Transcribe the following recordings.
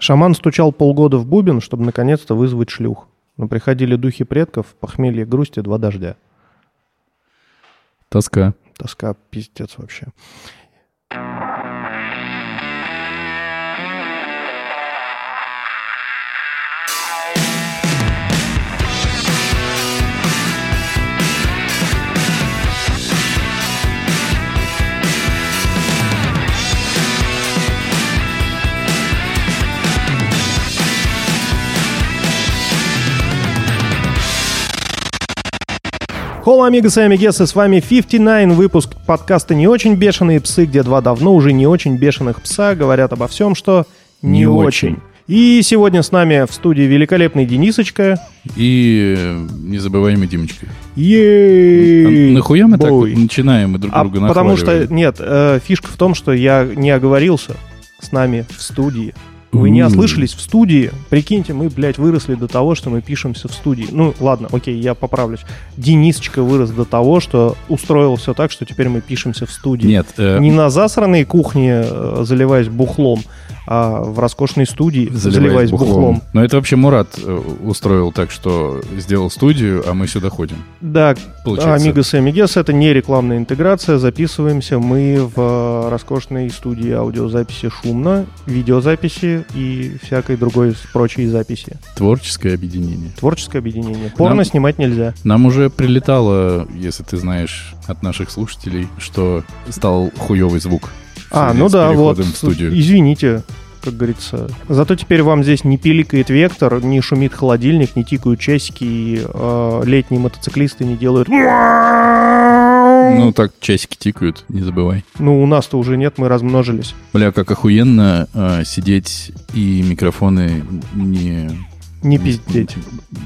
Шаман стучал полгода в бубен, чтобы наконец-то вызвать шлюх. Но приходили духи предков, похмелье, грусть и два дождя. Тоска. Тоска, пиздец вообще. Холла, амигос и амигесы, с вами 59, выпуск подкаста «Не очень бешеные псы», где два давно уже не очень бешеных пса говорят обо всем, что не, Не очень. очень. И сегодня с нами в студии великолепный Денисочка. И э, незабываемый Димочка. Ей! А нахуя мы бой. так начинаем и друг А друга потому что, нет, э, фишка в том, что я не оговорился с нами в студии. Вы не ослышались в студии. Прикиньте, мы, блядь, выросли до того, что мы пишемся в студии. Ну, ладно, окей, я поправлюсь. Денисочка вырос до того, что устроил все так, что теперь мы пишемся в студии. Нет, э, Не на засранной кухне, э, заливаясь бухлом, а в роскошной студии, заливаясь, заливаясь бухлом. бухлом. Но это вообще Мурат э, устроил так, что сделал студию, а мы сюда ходим. Да, Получается. Амигос и Амигес это не рекламная интеграция. Записываемся мы в э, роскошной студии аудиозаписи шумно, видеозаписи и всякой другой прочей записи. Творческое объединение. Творческое объединение. Порно Нам- снимать нельзя. Нам уже прилетало, если ты знаешь от наших слушателей, что стал хуевый звук. А, ну да, вот. в студию. Извините, как говорится. Зато теперь вам здесь не пиликает вектор, не шумит холодильник, не тикают часики, и э, летние мотоциклисты не делают... Ну так часики тикают, не забывай. Ну, у нас-то уже нет, мы размножились. Бля, как охуенно э, сидеть и микрофоны не... Не пиздеть.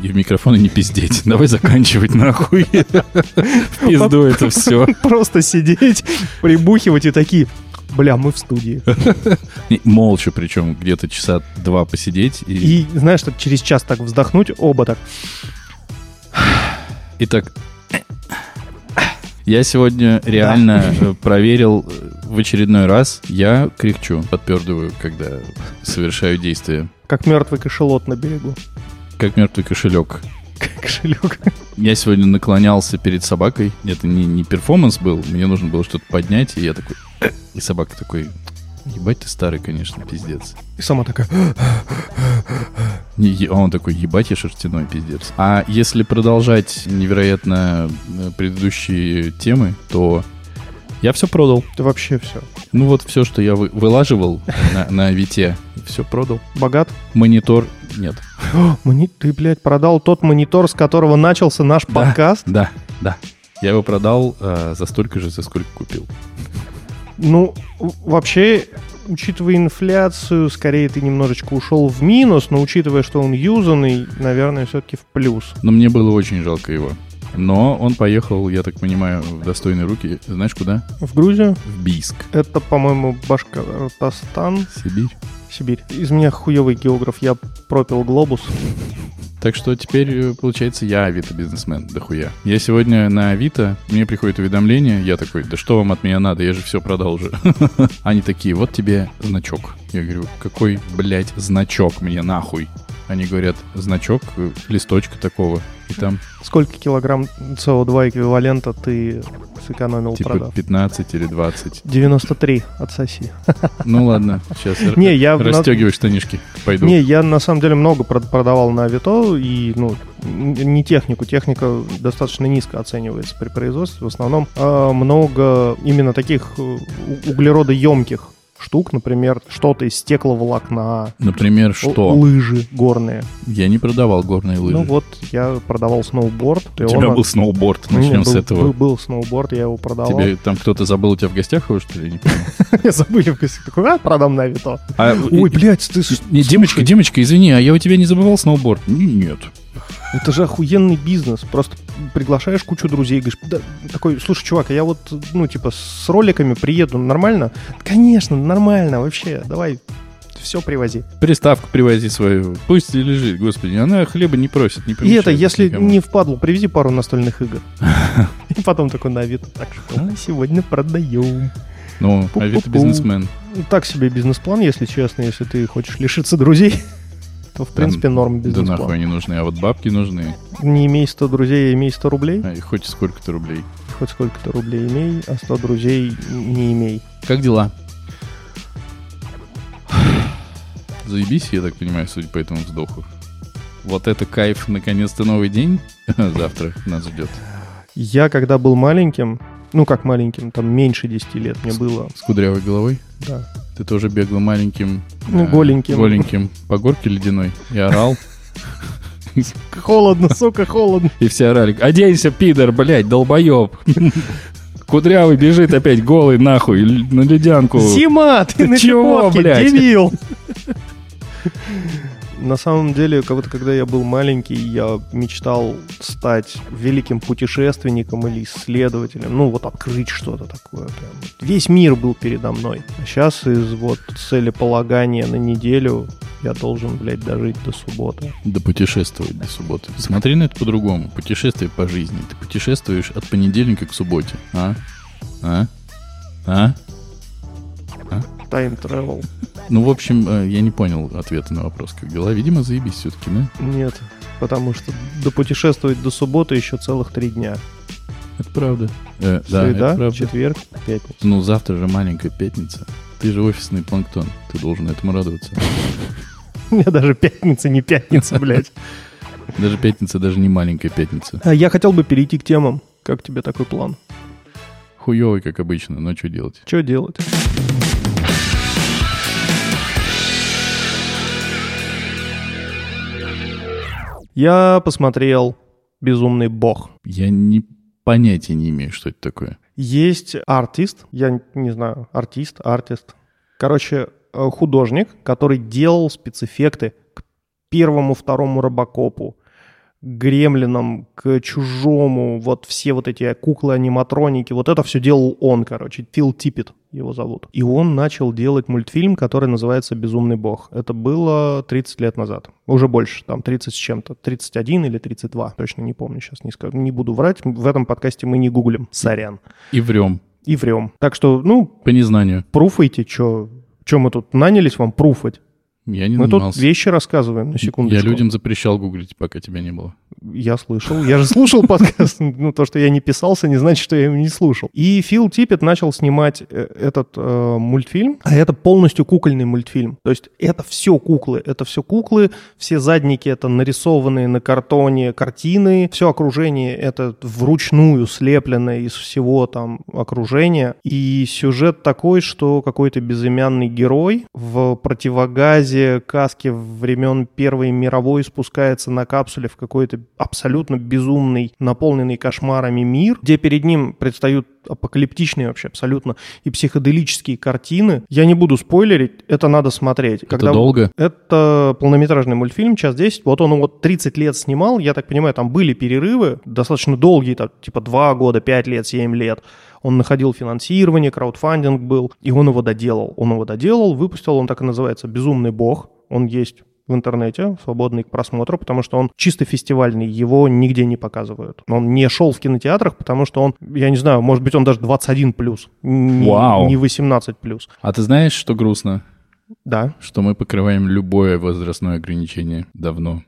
И в микрофоны не пиздеть. Давай заканчивать нахуй. В пизду это все. Просто сидеть, прибухивать и такие... Бля, мы в студии. Молча причем, где-то часа два посидеть. И, И знаешь, что через час так вздохнуть, оба так. и так... Я сегодня реально э, проверил э, в очередной раз. Я кряхчу, подпердываю, когда совершаю действия. Как мертвый кошелот на берегу. Как мертвый кошелек. Кошелек. Я сегодня наклонялся перед собакой. Это не, не перформанс был, мне нужно было что-то поднять, и я такой... И собака такой... Ебать ты старый, конечно, пиздец. И сама такая... А он такой, ебать я шерстяной, пиздец. А если продолжать невероятно э, предыдущие темы, то я все продал. Ты вообще все. Ну вот все, что я вы- вылаживал на, на Вите, все продал. Богат? Монитор нет. Мони- Ты, блядь, продал тот монитор, с которого начался наш Да. подкаст? Да, да. Я его продал э, за столько же, за сколько купил. Ну, вообще, учитывая инфляцию, скорее ты немножечко ушел в минус, но учитывая, что он юзанный, наверное, все-таки в плюс. Но мне было очень жалко его. Но он поехал, я так понимаю, в достойные руки. Знаешь куда? В Грузию? В Бийск. Это, по-моему, Башкортостан, Сибирь. Сибирь. Из меня хуевый географ, я пропил глобус. Так что теперь, э, получается, я Авито-бизнесмен, дохуя. Я сегодня на Авито, мне приходит уведомление, я такой, да что вам от меня надо, я же все продал уже. Они такие, вот тебе значок. Я говорю, какой, блядь, значок мне нахуй? Они говорят, значок э, листочка такого. И там Сколько килограмм СО2 эквивалента ты сэкономил, типа продав? 15 или 20. 93, отсоси. Ну ладно, сейчас Не, я... на- расстегивай штанишки, пойду. Не, я на самом деле много прод- продавал на Авито, и, ну, не технику. Техника достаточно низко оценивается при производстве. В основном а, много именно таких э, углеродоемких штук, например, что-то из стекловолокна, Например, что? лыжи горные. Я не продавал горные лыжи. Ну вот, я продавал сноуборд. У тебя он- был сноуборд, Не, начнем был, с этого. Был, был сноуборд, я его продавал. Тебе там кто-то забыл у тебя в гостях его, что ли? Я не. Я забыли в гостях. Такой, а, продам на Авито. А, Ой, блядь, ты... Димочка, Димочка, извини, а я у тебя не забывал сноуборд? Нет. Это же охуенный бизнес. Просто приглашаешь кучу друзей, говоришь, да, такой, слушай, чувак, я вот, ну, типа, с роликами приеду, нормально? Конечно, нормально, вообще, давай, все привози. Приставку привози свою. Пусть и лежит, господи. Она хлеба не просит, не И это, если никому. не впадло, привези пару настольных игр. И потом такой на вид, так что мы сегодня продаем. Ну. Авито бизнесмен. Так себе бизнес-план, если честно, если ты хочешь лишиться друзей, то в принципе норм Да бизнес-план. нахуй они нужны, а вот бабки нужны. Не имей 100 друзей, а имей 100 рублей. А, и хоть сколько-то рублей. Хоть сколько-то рублей имей, а 100 друзей не имей. Как дела? Заебись, я так понимаю, судя по этому вздоху. Вот это кайф, наконец-то новый день завтра нас ждет. Я когда был маленьким, ну как маленьким, там меньше 10 лет мне было, С кудрявой головой? да. Ты тоже бегал маленьким. Ну, э, голеньким. Голеньким. По горке ледяной. И орал. Холодно, сука, холодно. И все орали. Оденься, пидор, блядь, долбоеб. Кудрявый бежит опять голый нахуй на ледянку. Зима, ты Ты на чего, блядь? дебил. На самом деле, как будто когда я был маленький, я мечтал стать великим путешественником или исследователем. Ну, вот открыть что-то такое. Прям. Весь мир был передо мной. А сейчас из вот целеполагания на неделю я должен, блядь, дожить до субботы. Да путешествовать до субботы. Смотри на это по-другому. Путешествие по жизни. Ты путешествуешь от понедельника к субботе. А? А? А? Time travel. Ну, в общем, э, я не понял ответа на вопрос, как дела. Видимо, заебись все-таки, да? Нет, потому что допутешествовать до субботы еще целых три дня. Это правда. Э, да, Среда, это правда. четверг, пятница. Ну, завтра же маленькая пятница. Ты же офисный планктон. Ты должен этому радоваться. У меня даже пятница не пятница, блядь. Даже пятница, даже не маленькая пятница. А Я хотел бы перейти к темам. Как тебе такой план? Хуёвый, как обычно, но что делать? Что делать? Я посмотрел «Безумный бог». Я не понятия не имею, что это такое. Есть артист, я не знаю, артист, артист. Короче, э, художник, который делал спецэффекты к первому, второму Робокопу, Гремлинам, к Чужому, вот все вот эти куклы-аниматроники, вот это все делал он, короче, Фил Типпет его зовут. И он начал делать мультфильм, который называется «Безумный бог». Это было 30 лет назад. Уже больше, там 30 с чем-то. 31 или 32, точно не помню сейчас, не, скажу, не буду врать. В этом подкасте мы не гуглим, сорян. И врем. И врем. Так что, ну, По незнанию. пруфайте, что мы тут нанялись вам пруфать. Я не Мы нанимался. тут вещи рассказываем, на секундочку. Я людям запрещал гуглить, пока тебя не было. Я слышал, я же слушал подкаст. Ну, то, что я не писался, не значит, что я его не слушал. И Фил Типпет начал снимать э, этот э, мультфильм, а это полностью кукольный мультфильм. То есть это все куклы, это все куклы, все задники это нарисованные на картоне картины, все окружение это вручную слепленное из всего там окружения. И сюжет такой, что какой-то безымянный герой в противогазе каске времен Первой мировой спускается на капсуле в какой-то абсолютно безумный, наполненный кошмарами мир, где перед ним предстают апокалиптичные вообще абсолютно и психоделические картины. Я не буду спойлерить, это надо смотреть. Это долго? Это полнометражный мультфильм, час 10. Вот он вот 30 лет снимал, я так понимаю, там были перерывы, достаточно долгие, там, типа 2 года, 5 лет, 7 лет. Он находил финансирование, краудфандинг был, и он его доделал. Он его доделал, выпустил, он так и называется «Безумный бог». Он есть в интернете, свободный к просмотру, потому что он чисто фестивальный, его нигде не показывают. Он не шел в кинотеатрах, потому что он, я не знаю, может быть, он даже 21 плюс, не, Вау. не 18 плюс. А ты знаешь, что грустно? Да. Что мы покрываем любое возрастное ограничение давно.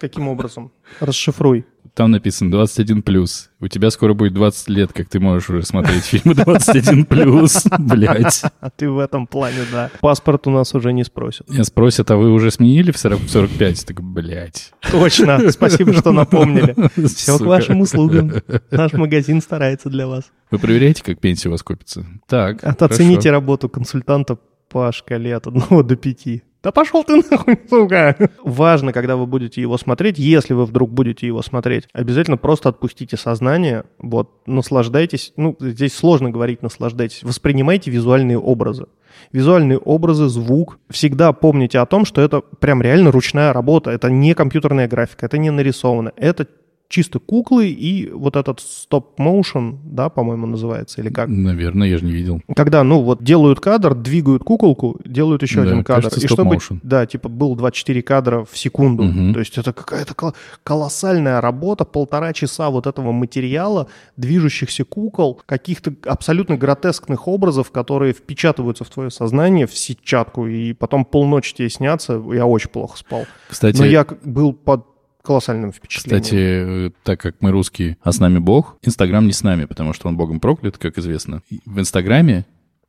Каким образом? Расшифруй. Там написано 21 плюс. У тебя скоро будет 20 лет, как ты можешь уже смотреть фильмы 21 плюс. Блять. А ты в этом плане, да. Паспорт у нас уже не спросят. Меня спросят, а вы уже сменили в 40 в 45? Так, блядь. Точно. Спасибо, что напомнили. Все к вашим услугам. Наш магазин старается для вас. Вы проверяете, как пенсия у вас копится? Так, Оцените работу консультанта по шкале от 1 до 5. Да пошел ты нахуй, сука! Важно, когда вы будете его смотреть, если вы вдруг будете его смотреть, обязательно просто отпустите сознание, вот, наслаждайтесь, ну, здесь сложно говорить наслаждайтесь, воспринимайте визуальные образы. Визуальные образы, звук. Всегда помните о том, что это прям реально ручная работа, это не компьютерная графика, это не нарисовано, это чисто куклы и вот этот стоп-моушен, да, по-моему, называется, или как? Наверное, я же не видел. Когда, ну, вот делают кадр, двигают куколку, делают еще Да, один кадр. кажется, и чтобы, да, типа, был 24 кадра в секунду. Мгм. То есть это какая-то кол- колоссальная работа, полтора часа вот этого материала, движущихся кукол, каких-то абсолютно гротескных образов, которые впечатываются в твое сознание, в сетчатку, и потом полночи тебе снятся. Я очень плохо спал. Кстати, Но я был под колоссальным впечатлением. Кстати, э, так как мы русские, а с нами Бог, Инстаграм не с нами, потому что он Богом проклят, как известно. В Инстаграме,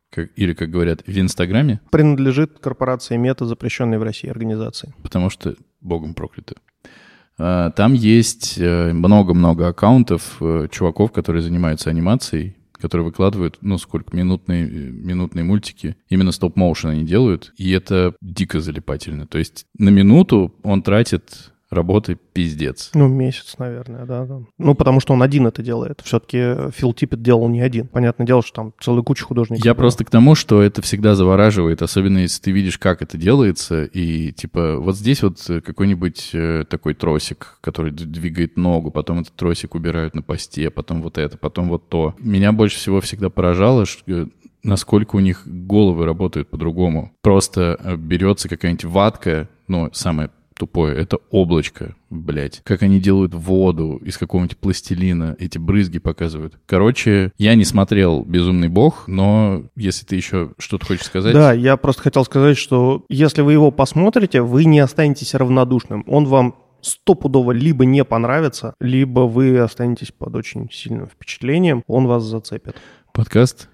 как- или, как говорят, в Инстаграме, Принадлежит корпорации Мета, запрещенной в России организации. потому что Богом прокляты. А, Там есть э, много-много аккаунтов э, чуваков, которые занимаются анимацией, которые выкладывают, ну, сколько, минутные, минутные мультики. Именно стоп-моушен они делают, и это дико залипательно. То есть на минуту он тратит работы пиздец. Ну, месяц, наверное, да. да. Ну, потому что он один это делает. Все-таки Фил Типпет делал не один. Понятное дело, что там целая куча художников. Я просто к тому, что это всегда завораживает, особенно если ты видишь, как это делается, и типа вот здесь вот э, какой-нибудь э, такой тросик, который двигает ногу, потом этот тросик убирают на посте, потом вот это, потом вот то. Меня больше всего всегда поражало, э, насколько у них головы работают по-другому. Просто э, берется какая-нибудь ватка, ну, самое тупое, это облачко, блядь. Как они делают воду из какого-нибудь пластилина, эти брызги показывают. Короче, я не смотрел «Безумный бог», но если ты еще что-то хочешь сказать... Да, я просто хотел сказать, что если вы его посмотрите, вы не останетесь равнодушным. Он вам стопудово либо не понравится, либо вы останетесь под очень сильным впечатлением, он вас зацепит. Подкаст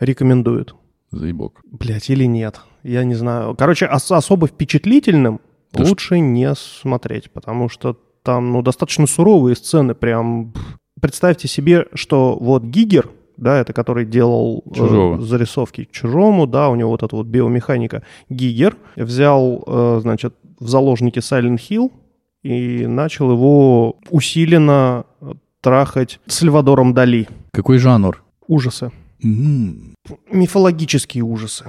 Рекомендует. «Заебок». Блять, или нет. Я не знаю. Короче, ос- особо впечатлительным Да лучше не смотреть, потому что там, ну, достаточно суровые сцены, прям... Представьте себе, что вот Гигер, да, это который делал э, зарисовки к чужому, да, у него вот эта вот биомеханика. Гигер взял, э, значит, в заложники Silent Hill и начал его усиленно э, трахать Сальвадором Дали. Какой жанр? Ужасы М, мифологические ужасы.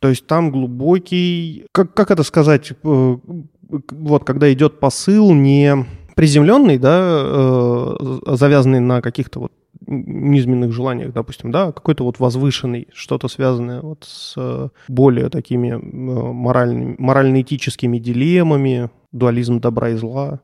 То есть там глубокий, как, как это сказать, э, вот когда идет посыл не приземленный, да, э, завязанный на каких-то вот низменных желаниях, допустим, да, а какой-то вот возвышенный, что-то связанное вот с э, более такими моральными, морально-этическими дилеммами, дуализм добра и зла.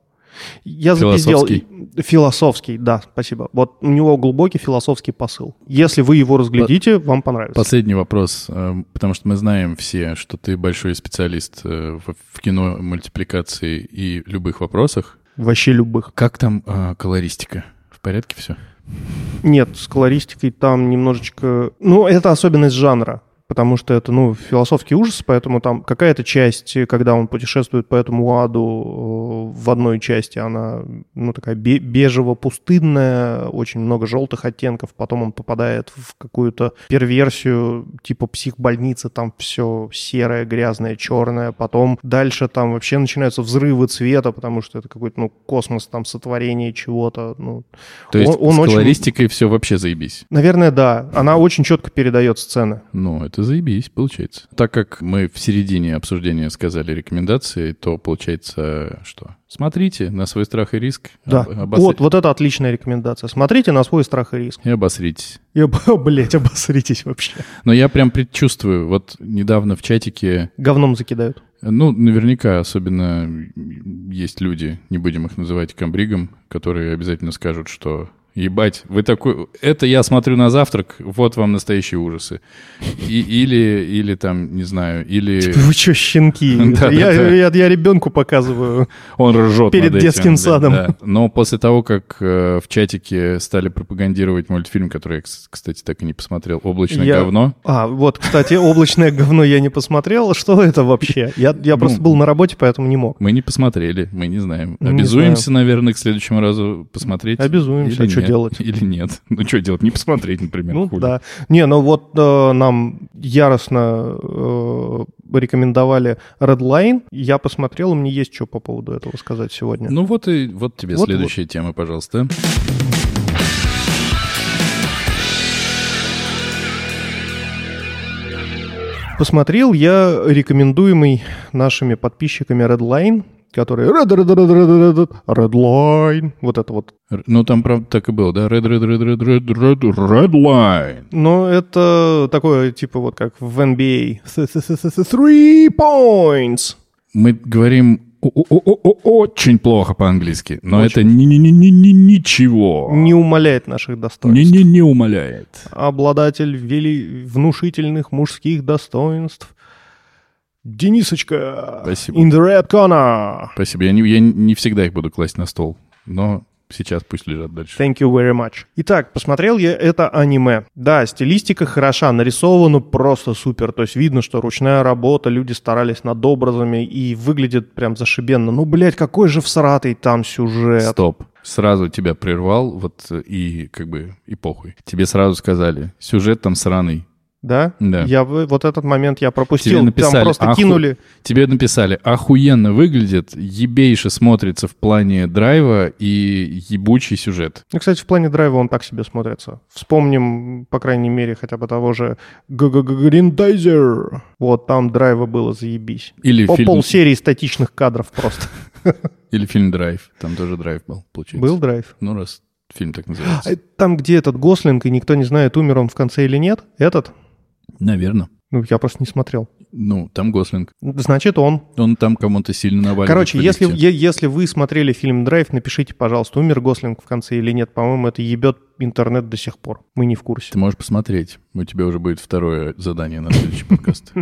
Я запиздел. Философский. Философский, да, спасибо. Вот у него глубокий философский посыл. Если вы его разглядите, вам понравится. Последний вопрос, э, потому что мы знаем все, что ты большой специалист э, в кино, мультипликации и любых вопросах. Вообще любых. Как там э, колористика? В порядке все? Нет, с колористикой там немножечко... Ну, это особенность жанра, потому что это, ну, философский ужас, поэтому там какая-то часть, когда он путешествует по этому аду, э, в одной части она, ну, такая бе- бежево-пустынная, очень много желтых оттенков, потом он попадает в какую-то перверсию типа психбольницы, там все серое, грязное, черное, потом дальше там вообще начинаются взрывы цвета, потому что это какой-то, ну, космос, там, сотворение чего-то, ну, То есть Он- он с очень- колористикой все вообще заебись. Наверное, да. Она очень четко передает сцены. Ну, это заебись, получается. Так как мы в середине обсуждения сказали рекомендации, то получается что? Смотрите на свой страх и риск. Да. об- Вот, вот это отличная рекомендация. Смотрите на свой страх и риск. И обосритесь. И, об- блядь, обосритесь вообще. Но я прям предчувствую, вот недавно в чатике, Говном закидают. ну, наверняка особенно есть люди, не будем их называть комбригом, которые обязательно скажут, что Ебать, вы такой... Это я смотрю на завтрак, вот вам настоящие ужасы. И, или, или там, не знаю, или Вы что, щенки? Да, я, да, да. я, ребенку показываю. он ржет Перед над детским садом. да. Но после того, как э, в чатике стали пропагандировать мультфильм, который я, кс- кстати, так и не посмотрел, «Облачное Я- говно», А, вот, кстати, облачное говно я не посмотрел. Что это вообще? Я, я просто Ну, был на работе, поэтому не мог. мы не посмотрели, мы не знаем. Не Обязуемся, наверное, к следующему разу посмотреть. Обязуемся, делать? Или нет? Ну, что делать? Не посмотреть, например. Ну хули. да. Не, ну вот э, нам яростно э, рекомендовали Redline. Я посмотрел, и мне есть что по поводу этого сказать сегодня. Ну вот и вот тебе Вот, следующая тема, пожалуйста. Посмотрел я рекомендуемый нашими подписчиками Redline который Red, Red, Red, Red, Red, Red Line. Вот это вот. Ну, там, правда, так и было, да? Red, red, red, red, red, red, red line. Но это такое, типа, вот как в NBA. Three points. Мы говорим очень плохо по-английски, но Очень. это ни- ни- ни- ни- ни- ничего. Не умаляет наших достоинств. Не, не, не умаляет. Обладатель вели... внушительных мужских достоинств. Денисочка. Спасибо. In the red corner. Спасибо. Я не, я не всегда их буду класть на стол, но сейчас пусть лежат дальше. Thank you very much. Итак, посмотрел я это аниме. Да, стилистика хороша, нарисовано просто супер. То есть видно, что ручная работа, люди старались над образами и выглядит прям зашибенно. Ну, блядь, какой же всратый там сюжет. Стоп. Сразу тебя прервал, вот и как бы и похуй. Тебе сразу сказали, сюжет там сраный. Да? Да. Я вот этот момент я пропустил. Тебе написали, там просто «Аху- кинули. Тебе написали, охуенно выглядит, ебейше смотрится в плане драйва и ебучий сюжет. Ну, кстати, в плане драйва он так себе смотрится. Вспомним, по крайней мере, хотя бы того же Гриндайзер. Вот там драйва было заебись. Или По фильм, полсерии статичных кадров просто. или фильм «Драйв». Там тоже драйв был, получается. Был драйв. Ну, раз фильм так называется. А Там, где этот Гослинг, и никто не знает, умер он в конце или нет, этот, Наверное. ну, я просто не смотрел. Ну, там Гослинг. Значит, он. Он там кому-то сильно наваливает. Короче, если, если вы смотрели фильм «Драйв», напишите, пожалуйста, умер Гослинг в конце или нет. По-моему, это ебет интернет до сих пор. Мы не в курсе. Ты можешь посмотреть. У тебя уже будет второе задание на следующий подкаст.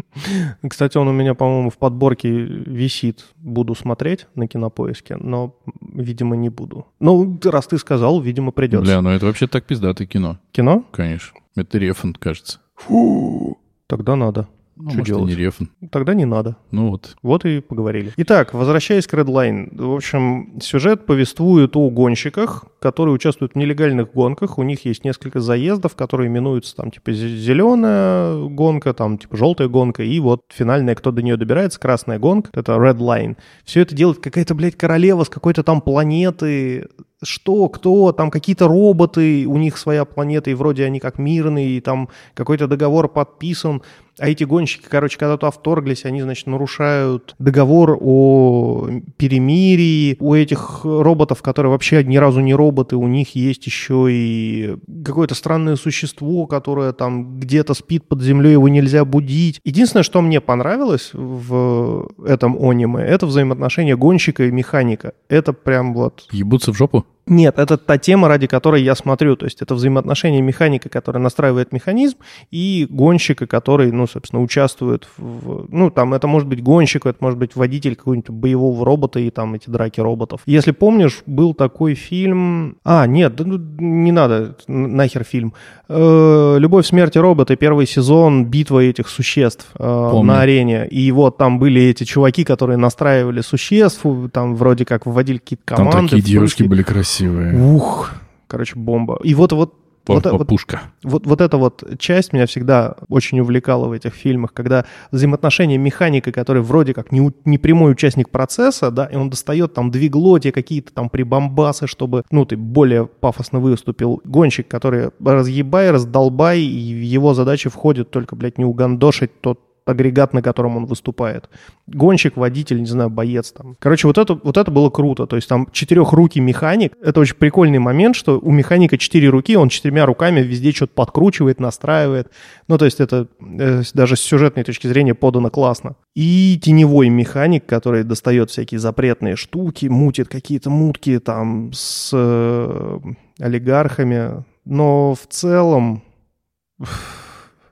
Кстати, он у меня, по-моему, в подборке висит. Буду смотреть на кинопоиске, но, видимо, не буду. Ну, раз ты сказал, видимо, придется. Бля, ну это вообще так пиздатое кино. Кино? Конечно. Это Рефан, кажется. Фу. Тогда надо. Ну, Что может, делать? не Рефан. Тогда не надо. Ну вот. Вот и поговорили. Итак, возвращаясь к Redline. В общем, сюжет повествует о гонщиках, которые участвуют в нелегальных гонках. У них есть несколько заездов, которые именуются там типа зеленая гонка, там типа желтая гонка, и вот финальная, кто до нее добирается, красная гонка. Это Redline. Все это делает какая-то, блядь, королева с какой-то там планеты. Что, кто, там какие-то роботы, у них своя планета, и вроде они как мирные, и там какой-то договор подписан. А эти гонщики, короче, когда туда вторглись, они, значит, нарушают договор о перемирии. У этих роботов, которые вообще ни разу не роботы, у них есть еще и какое-то странное существо, которое там где-то спит под землей, его нельзя будить. Единственное, что мне понравилось в этом аниме, это взаимоотношения гонщика и механика. Это прям вот Ебутся в жопу? Нет, это та тема, ради которой я смотрю. То есть это взаимоотношения механика, который настраивает механизм, и гонщика, который, ну, собственно, участвует в... Ну, там, это может быть гонщик, это может быть водитель какого-нибудь боевого робота и там эти драки роботов. Если помнишь, был такой фильм... А, нет, да ну, не надо, нахер фильм. Э, «Любовь, смерть и роботы», первый сезон, битва этих существ э, Помню. на арене. И вот там были эти чуваки, которые настраивали существ, там вроде как вводили какие-то Там команды. такие девушки были красивые. Ух, короче, бомба. И вот, вот, вот, вот, Пушка. вот, вот эта вот часть меня всегда очень увлекала в этих фильмах, когда взаимоотношения механика, который вроде как не, не прямой участник процесса, да, и он достает там двигло, тебе какие-то там прибамбасы, чтобы, ну, ты более пафосно выступил. Гонщик, который разъебай, раздолбай, и в его задачи входит только, блядь, не угандошить тот агрегат, на котором он выступает. Гонщик, водитель, не знаю, боец там. Короче, вот это, вот это было круто. То есть там четырехрукий механик. Это очень прикольный момент, что у механика четыре руки, он четырьмя руками везде что-то подкручивает, настраивает. Ну, то есть это э, даже с сюжетной точки зрения подано классно. И теневой механик, который достает всякие запретные штуки, мутит какие-то мутки там с э, олигархами. Но в целом...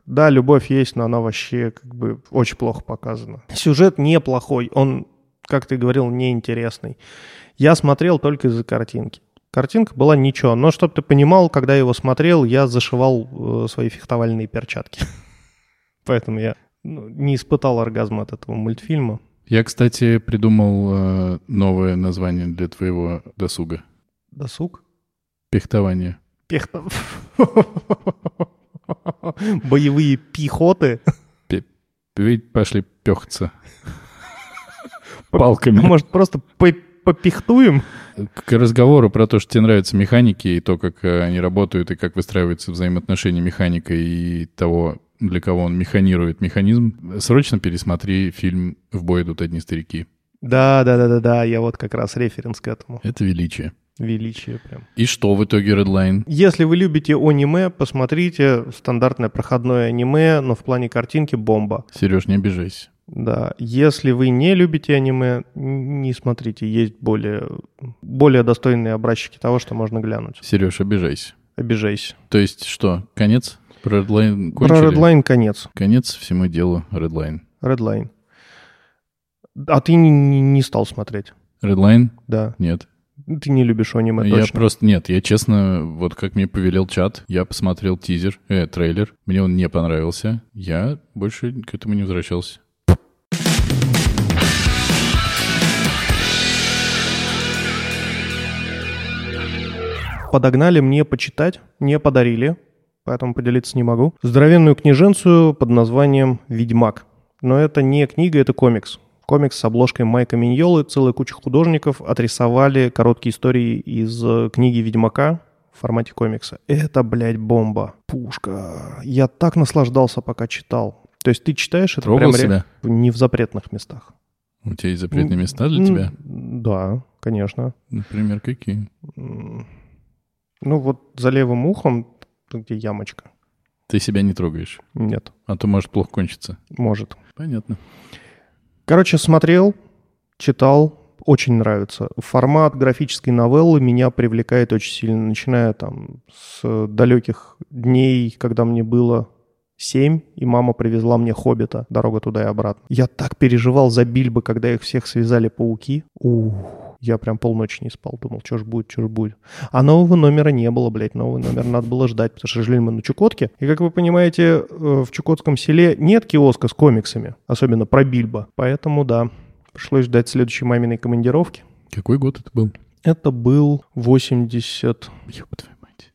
Да, любовь есть, но она вообще как бы очень плохо показана. Сюжет неплохой, он, как ты говорил, неинтересный. Я смотрел только из-за картинки. Картинка была ничего, но чтобы ты понимал, когда я его смотрел, я зашивал э, свои фехтовальные перчатки. Поэтому я ну, не испытал оргазма от этого мультфильма. Я, кстати, придумал э, новое название для твоего досуга. Досуг? Пехтование. Пехта. Боевые пехоты. Ведь пошли пехаться. Палками. Может, просто по- попихтуем? К разговору про то, что тебе нравятся механики и то, как э, они работают, и как выстраиваются взаимоотношения механика и того, для кого он механирует механизм, срочно пересмотри фильм «В бой идут одни старики». Да, да, да, да, да, я вот как раз референс к этому. Это величие. Величие прям. И что в итоге Redline? Если вы любите аниме, посмотрите стандартное проходное аниме, но в плане картинки бомба. Сереж, не обижайся. Да, если вы не любите аниме, не смотрите, есть более, более достойные образчики того, что можно глянуть. Сереж, обижайся. Обижайся. То есть что, конец? Про Redline Про кончили? Redline конец. Конец всему делу Redline. Redline. А ты не, не- не стал смотреть, Redline? да. Нет. Ты не любишь аниме, я точно. просто... Нет, я честно, вот как мне повелел чат, я посмотрел тизер, э, трейлер, мне он не понравился, я больше к этому не возвращался. Подогнали мне почитать, не подарили, поэтому поделиться не могу. Здоровенную книженцию под названием «Ведьмак». Но это не книга, это комикс. Комикс с обложкой Майка Миньолы. Целая куча художников отрисовали короткие истории из э, книги «Ведьмака» в формате комикса. Это, блядь, бомба. Пушка. Я так наслаждался, пока читал. То есть ты читаешь это Трогал прям ре- себя? не в запретных местах. У тебя есть запретные места для тебя? Да, конечно. Например, какие? Ну вот за левым ухом, где ямочка. Ты себя не трогаешь, Нет, а то может плохо кончиться. может. Понятно. Короче, смотрел, читал, очень нравится. Формат графической новеллы меня привлекает очень сильно, начиная там с далеких дней, когда мне было семь, и мама привезла мне «Хоббита», дорога туда и обратно. Я так переживал за Бильбо, когда их всех связали пауки. Ух, я прям полночи не спал, думал, что ж будет, что ж будет. А нового номера не было, блядь, новый номер надо было ждать, потому что жили мы на Чукотке. И, как вы понимаете, э, в Чукотском селе нет киоска с комиксами, особенно про Бильбо. Поэтому, да, пришлось ждать следующей маминой командировки. Какой год это был? Это был 89-й. Ёб твою мать.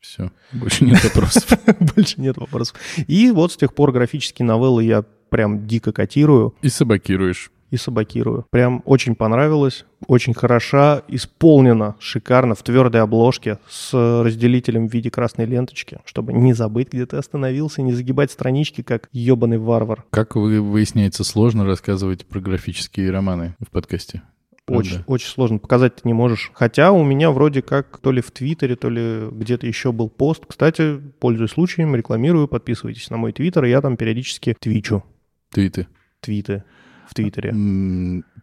Все, больше нет вопросов. Больше нет вопросов. И вот с тех пор графические новеллы я прям дико котирую И собакируешь. И собакирую. Прям очень понравилось, очень хороша, исполнена шикарно в твердой обложке с разделителем в виде красной ленточки, чтобы не забыть, где ты остановился, не загибать странички, как ебаный варвар. Как вы, выясняется, сложно рассказывать про графические романы в подкасте? Очень, Правда? очень сложно, показать ты не можешь. Хотя у меня вроде как то ли в Твиттере, то ли где-то еще был пост. Кстати, пользуясь случаем, рекламирую, подписывайтесь на мой Твиттер, я там периодически твичу Твиты. твиты в Твиттере.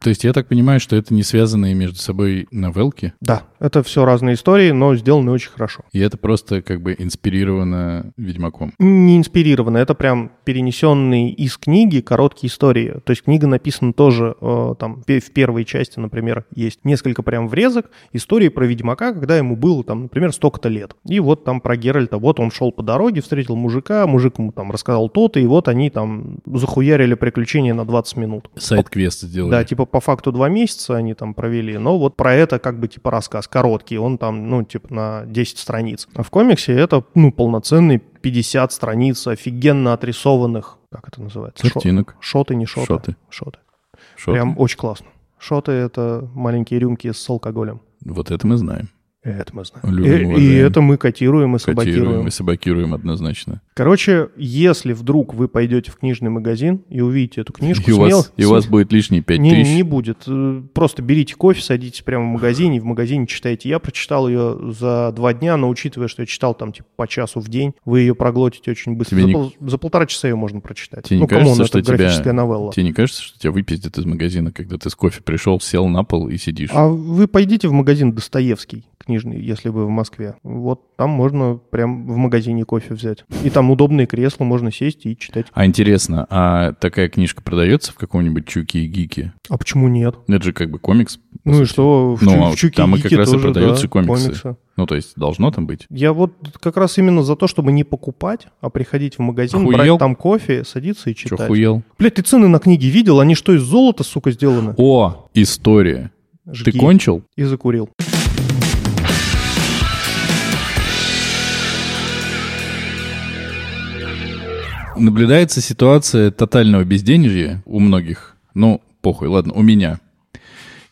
То есть я так понимаю, что это не связанные между собой новелки, Да, это все разные истории, но сделаны очень хорошо. и это просто как бы инспирировано Ведьмаком. Не инспирировано, это прям перенесенные из книги короткие истории. То есть книга написана тоже э, там в первой части, например, есть несколько прям врезок истории про Ведьмака, когда ему было там, например, столько-то лет. И вот там про Геральта, вот он шел по дороге, встретил мужика, мужик ему там рассказал то-то, и вот они там захуярили приключения на 20 минут. Сайт-квест сделали. Да, типа по факту два месяца они там провели, но вот про это как бы типа рассказ короткий, он там, ну, типа на 10 страниц. А в комиксе это, ну, полноценный 50 страниц офигенно отрисованных, как это называется? Картинок. Шоты, не шоты. Шоты. Шоты. Шо Прям очень классно. Шоты — это маленькие рюмки с алкоголем. Вот это мы знаем. Это мы знаем. Любим, и, и это мы котируем и Котируем саботируем. и собакируем однозначно. Короче, если вдруг вы пойдете в книжный магазин и увидите эту книжку, И у, смело- вас, и у вас будет лишние 5 Не, тысяч. не будет. Э, Просто берите кофе, садитесь прямо в магазине, и в магазине читайте. Я прочитал ее за два дня, но учитывая, что я читал там типа по часу в день, вы ее проглотите очень быстро. Тебе За, не- пол- за полтора часа ее можно прочитать. Тебе не ну, come on, кажется, это что тебя- графическая новелла. Тебе не кажется, что тебя выпиздят из магазина, когда ты с кофе пришел, сел на пол и сидишь? А вы пойдите в магазин Достоевский книжный, если вы в Москве. Вот там можно прям в магазине кофе взять. И там удобные кресла, можно сесть и читать. А интересно, а такая книжка продается в каком-нибудь Чуке и Гике? А почему нет? Это же как бы комикс. Ну и сути. что, в, Ну, Чу- а в Чуке там и Гике как раз и тоже, продаются да, комиксы. Ну, то есть должно там быть. Я вот как раз именно за то, чтобы не покупать, а приходить в магазин, Охуел? брать там кофе, садиться и Че, читать. хуел? Блядь, ты цены на книги видел? Они что, из золота, сука, сделаны? О, история. Жги. Ты кончил? И закурил. Наблюдается ситуация тотального безденежья у многих. Ну, похуй, ладно, у меня.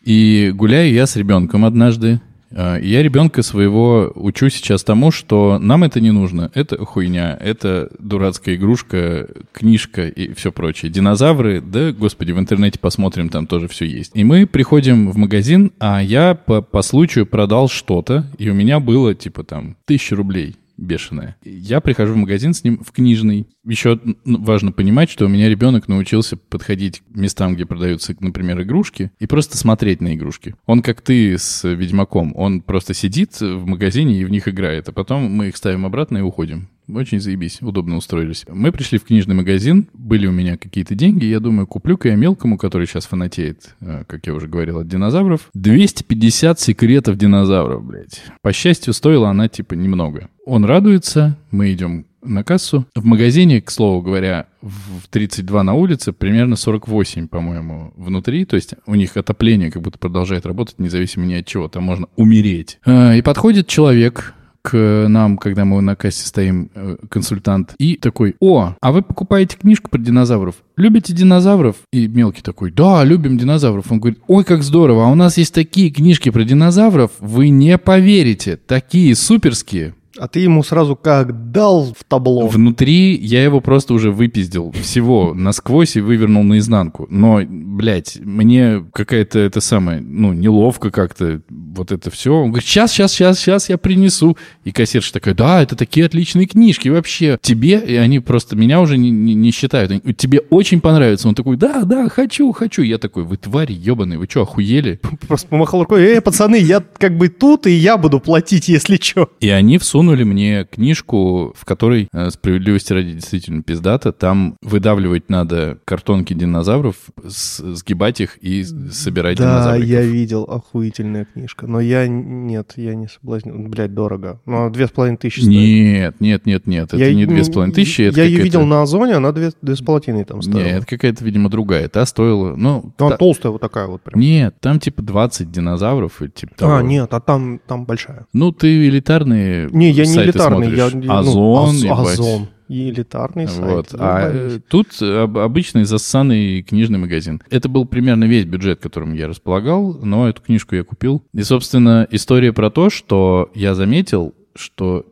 И гуляю я с ребенком однажды. И я ребенка своего учу сейчас тому, что нам это не нужно. Это хуйня, это дурацкая игрушка, книжка и все прочее. Динозавры, да, господи, в интернете посмотрим, там тоже все есть. И мы приходим в магазин, а я по, по случаю продал что-то, и у меня было типа там тысяча рублей бешеная. Я прихожу в магазин с ним в книжный. Еще важно понимать, что у меня ребенок научился подходить к местам, где продаются, например, игрушки, и просто смотреть на игрушки. Он как ты с Ведьмаком. Он просто сидит в магазине и в них играет, а потом мы их ставим обратно и уходим. Очень заебись, удобно устроились. Мы пришли в книжный магазин, были у меня какие-то деньги, я думаю, куплю-ка я мелкому, который сейчас фанатеет, э, как я уже говорил, от динозавров, 250 секретов динозавров, блядь. По счастью, стоила она, типа, немного. Он радуется, мы идем на кассу. В магазине, к слову говоря, в 32 на улице, примерно 48, по-моему, внутри. То есть у них отопление как будто продолжает работать, независимо ни от чего. Там можно умереть. А, и подходит человек, к нам, когда мы на кассе стоим, э, консультант, и такой, о, а вы покупаете книжку про динозавров? Любите динозавров? И мелкий такой, да, любим динозавров. Он говорит, ой, как здорово, а у нас есть такие книжки про динозавров, вы не поверите, такие суперские. А ты ему сразу как дал в табло. Внутри я его просто уже выпиздил всего насквозь и вывернул наизнанку. Но, блядь, мне какая-то это самое, ну, неловко как-то вот это все. Он говорит, сейчас, сейчас, сейчас, сейчас я принесу. И кассирша такая, да, это такие отличные книжки вообще. Тебе, и они просто меня уже не, не, не считают. Тебе очень понравится. Он такой, да, да, хочу, хочу. Я такой, вы твари ебаные, вы что, охуели? Просто помахал рукой, эй, пацаны, я как бы тут, и я буду платить, если что. И они всунули подсунули мне книжку, в которой, э, справедливости ради, действительно пиздата, там выдавливать надо картонки динозавров, сгибать их и собирать да, динозавриков. Да, я видел, охуительная книжка. Но я, нет, я не соблазнен. Блядь, дорого. Ну, две с половиной тысячи стоит. Нет, нет, нет, нет, это я, не две с половиной тысячи. Я ее видел на Озоне, она две, две с половиной там стоила. Нет, это какая-то, видимо, другая. Та стоила, ну... Она та... толстая вот такая вот прям. Нет, там типа 20 динозавров и типа того. А, нет, а там, там большая. Ну, ты элитарные Не, я не элитарный, я... Ну, Озон, ну, Озон. И элитарный сайт. Вот. А э, тут обычный засанный книжный магазин. Это был примерно весь бюджет, которым я располагал, но эту книжку я купил. И, собственно, история про то, что я заметил, что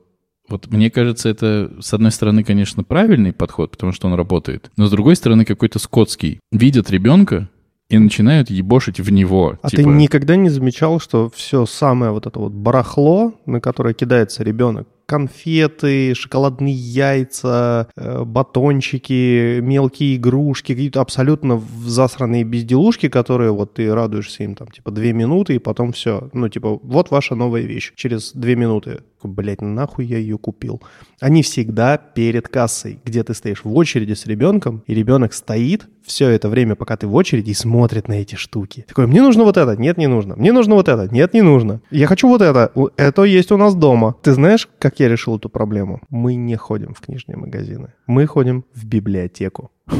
вот мне кажется, это, с одной стороны, конечно, правильный подход, потому что он работает, но с другой стороны, какой-то скотский. Видят ребенка, и начинают ебошить в него. А типа... ты никогда не замечал, что все самое вот это вот барахло, на которое кидается ребенок, конфеты, шоколадные яйца, э, батончики, мелкие игрушки, какие-то абсолютно засранные безделушки, которые вот ты радуешься им там типа две минуты и потом все. Ну типа вот ваша новая вещь через две минуты. Блять, нахуй я ее купил. Они всегда перед кассой, где ты стоишь в очереди с ребенком, и ребенок стоит все это время, пока ты в очереди, и смотрит на эти штуки. Такой, мне нужно вот это, нет, не нужно. Мне нужно вот это, нет, не нужно. Я хочу вот это, это есть у нас дома. Ты знаешь, как я решил эту проблему? Мы не ходим в книжные магазины. Мы ходим в библиотеку.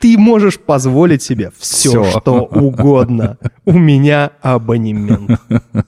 Ты можешь позволить себе все, что угодно. У меня абонемент.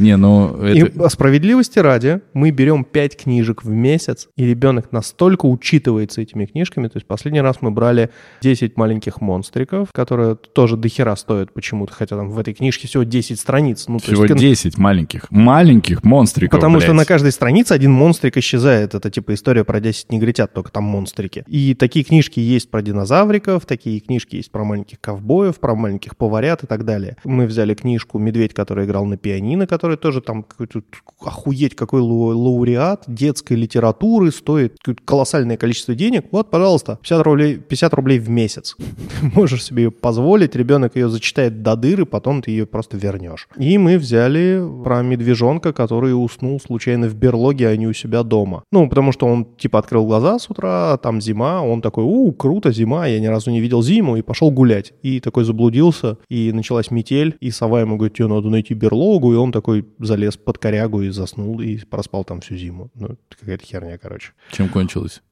Не, ну... Это... И справедливости ради, мы берем 5 книжек в месяц, и ребенок настолько учитывается этими книжками. То есть последний раз мы брали 10 маленьких монстриков, которые тоже дохера стоят почему-то, хотя там в этой книжке всего 10 страниц. Ну, всего есть... 10 маленьких. Маленьких монстриков, Потому блядь. что на каждой странице один монстрик исчезает. Это типа история про 10 негритят, только там монстрики. И такие книжки есть про динозавриков, такие книжки есть про маленьких ковбоев, про маленьких поварят и так далее. Мы взяли книжку «Медведь, который играл на пианино», который который тоже там какой-то охуеть какой лауреат детской литературы, стоит колоссальное количество денег. Вот, пожалуйста, 50 рублей, 50 рублей в месяц. Можешь себе ее позволить, ребенок ее зачитает до дыры, потом ты ее просто вернешь. И мы взяли про медвежонка, который уснул случайно в берлоге, а не у себя дома. Ну, потому что он типа открыл глаза с утра, там зима, он такой, у, круто, зима, я ни разу не видел зиму, и пошел гулять. И такой заблудился, и началась метель, и сова ему говорит, тебе надо найти берлогу, и он такой залез под корягу и заснул, и проспал там всю зиму. Ну, какая-то херня, короче. Чем кончилось?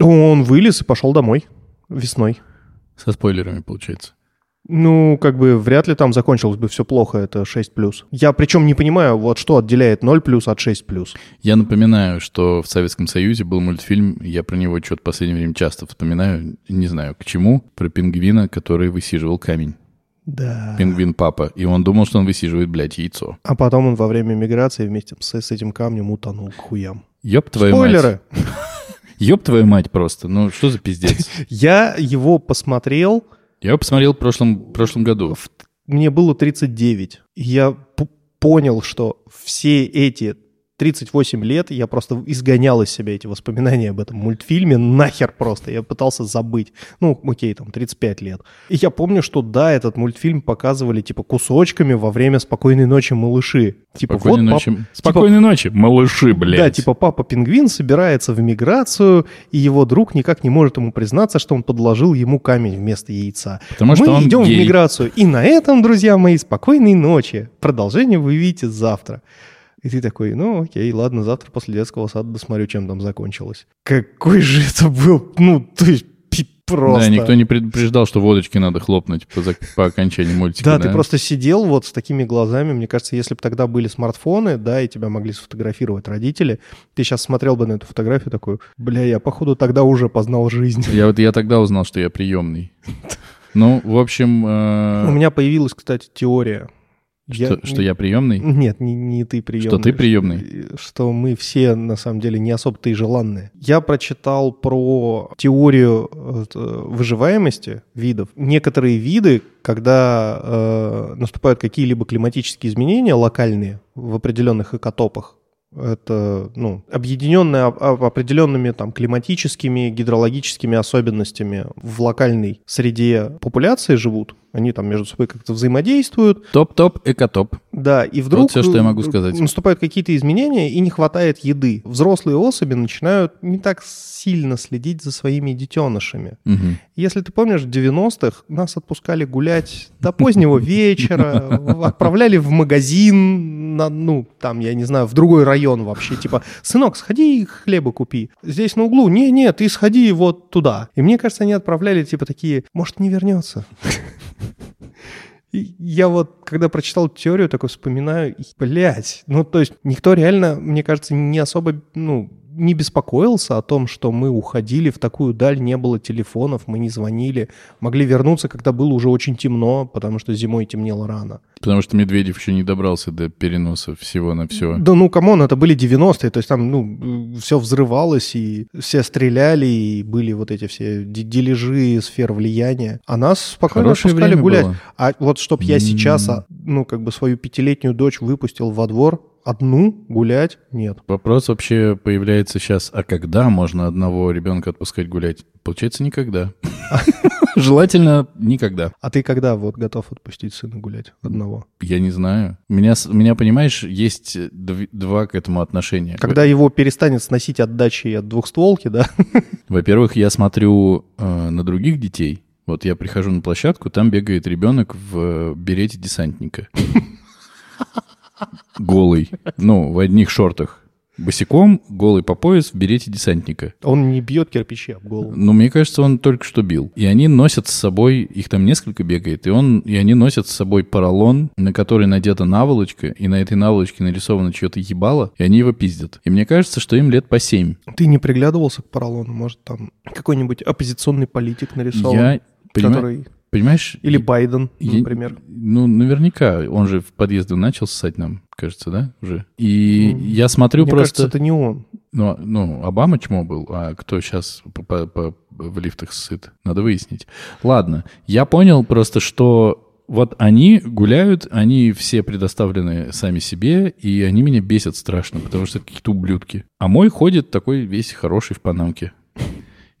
Он вылез и пошел домой весной. Со спойлерами, получается. Ну, как бы вряд ли там закончилось бы все плохо, это 6 плюс. Я причем не понимаю, вот что отделяет 0 плюс от 6 плюс. Я напоминаю, что в Советском Союзе был мультфильм, я про него что-то в последнее время часто вспоминаю, не знаю к чему, про пингвина, который высиживал камень. Да. Пингвин папа. И он думал, что он высиживает, блядь, яйцо. А потом он во время миграции вместе с, с этим камнем утонул к хуям. Ёб твою мать. Спойлеры! Ёб твою мать просто. Ну, что за пиздец? Я его посмотрел, Я его посмотрел в прошлом, прошлом году. мне было 39. И я понял, что все эти 38 лет я просто изгонял из себя эти воспоминания об этом мультфильме нахер просто. Я пытался забыть. Ну, окей, там 35 лет. И я помню, что да, этот мультфильм показывали типа кусочками во время «Спокойной ночи, малыши». Типа Спокойной вот ночи. пап- Спокойной ночи, малыши, блядь. Да, типа папа пингвин собирается в миграцию, и его друг никак не может ему признаться, что он подложил ему камень вместо яйца. Потому что Мы он идем гей. в миграцию. И на этом, друзья мои, спокойной ночи. Продолжение вы видите завтра. И ты такой, ну окей, ладно, завтра после детского сада досмотрю, чем там закончилось. Какой же это был, ну, то есть просто. Да, никто не предупреждал, что водочки надо хлопнуть по, по окончании мультика. Да, ты просто сидел вот с такими глазами. Мне кажется, если бы тогда были смартфоны, да, и тебя могли сфотографировать родители, ты сейчас смотрел бы на эту фотографию такой, бля, я, походу, тогда уже познал жизнь. Я вот я тогда узнал, что я приемный. Ну, в общем, э, У меня появилась, кстати, теория. Что, что я приемный. Нет, не, не ты приемный. Что ты приемный? Что мы все, на самом деле, не особо-то и желанные. Я прочитал про теорию э, выживаемости видов. Некоторые виды, когда э, наступают какие-либо климатические изменения локальные в определенных экотопах, это, ну, объединенные об- об- определенными там климатическими, гидрологическими особенностями в локальной среде популяции живут. Они там между собой как-то взаимодействуют, Топ-топ, экотоп. да, и вдруг всё, что я могу э, сказать. наступают какие-то изменения, и не хватает еды. Взрослые особи начинают не так сильно следить за своими детенышами. Мгм. Если ты помнишь, в 90-х нас отпускали гулять до позднего вечера, отправляли в магазин, ну, там, я не знаю, в другой район вообще. Типа, сынок, сходи хлеба купи. Здесь на углу. Не-не, ты сходи вот туда. И мне кажется, они отправляли, типа, такие, может, не вернется. Я вот, когда прочитал теорию, такой вспоминаю, блядь, ну, то есть никто реально, мне кажется, не особо, ну, не беспокоился о том, что мы уходили в такую даль, не было телефонов, мы не звонили, могли вернуться, когда было уже очень темно, потому что зимой темнело рано. Потому что Медведев еще не добрался до переноса всего на все. Да ну, come on, это были 90-е, то есть там, ну, все взрывалось, и все стреляли, и были вот эти все де- дележи сфер влияния. А нас спокойно Хорошее отпускали гулять. было. А вот чтоб я сейчас, а, ну, как бы свою пятилетнюю дочь выпустил во двор, одну гулять, нет. Вопрос вообще появляется сейчас, а когда можно одного ребенка отпускать гулять? Получается, никогда. Желательно никогда. А ты когда вот готов отпустить сына гулять одного? Я не знаю. У меня, у меня понимаешь, есть дв- два к этому отношения. Когда его перестанет сносить от дачи и от двухстволки, да? Во-первых, я смотрю э, на других детей. Вот я прихожу на площадку, там бегает ребенок в э, берете десантника. Голый. Ну, в одних шортах. Босиком, голый по пояс, в берете десантника. Он не бьет кирпичи об голову. Ну, мне кажется, он только что бил. И они носят с собой, их там несколько бегает, и, он, и они носят с собой поролон, на который надета наволочка, и на этой наволочке нарисовано чье-то ебало, и они его пиздят. И мне кажется, что им лет по семь. Ты не приглядывался к поролону? Может, там какой-нибудь оппозиционный политик нарисован? Я, понима- который... понимаешь... Или Байден, Я- например. Ну, наверняка. Он же в подъезды начал ссать нам, кажется, да, уже? И М, я смотрю Мне просто... кажется, это не он. Ну, ну, Обама чмо был, а кто сейчас по- по- в лифтах сыт? Надо выяснить. Ладно, я понял просто, что вот они гуляют, они все предоставлены сами себе, и они меня бесят страшно, потому что это какие-то ублюдки. А мой ходит такой весь хороший в панамке.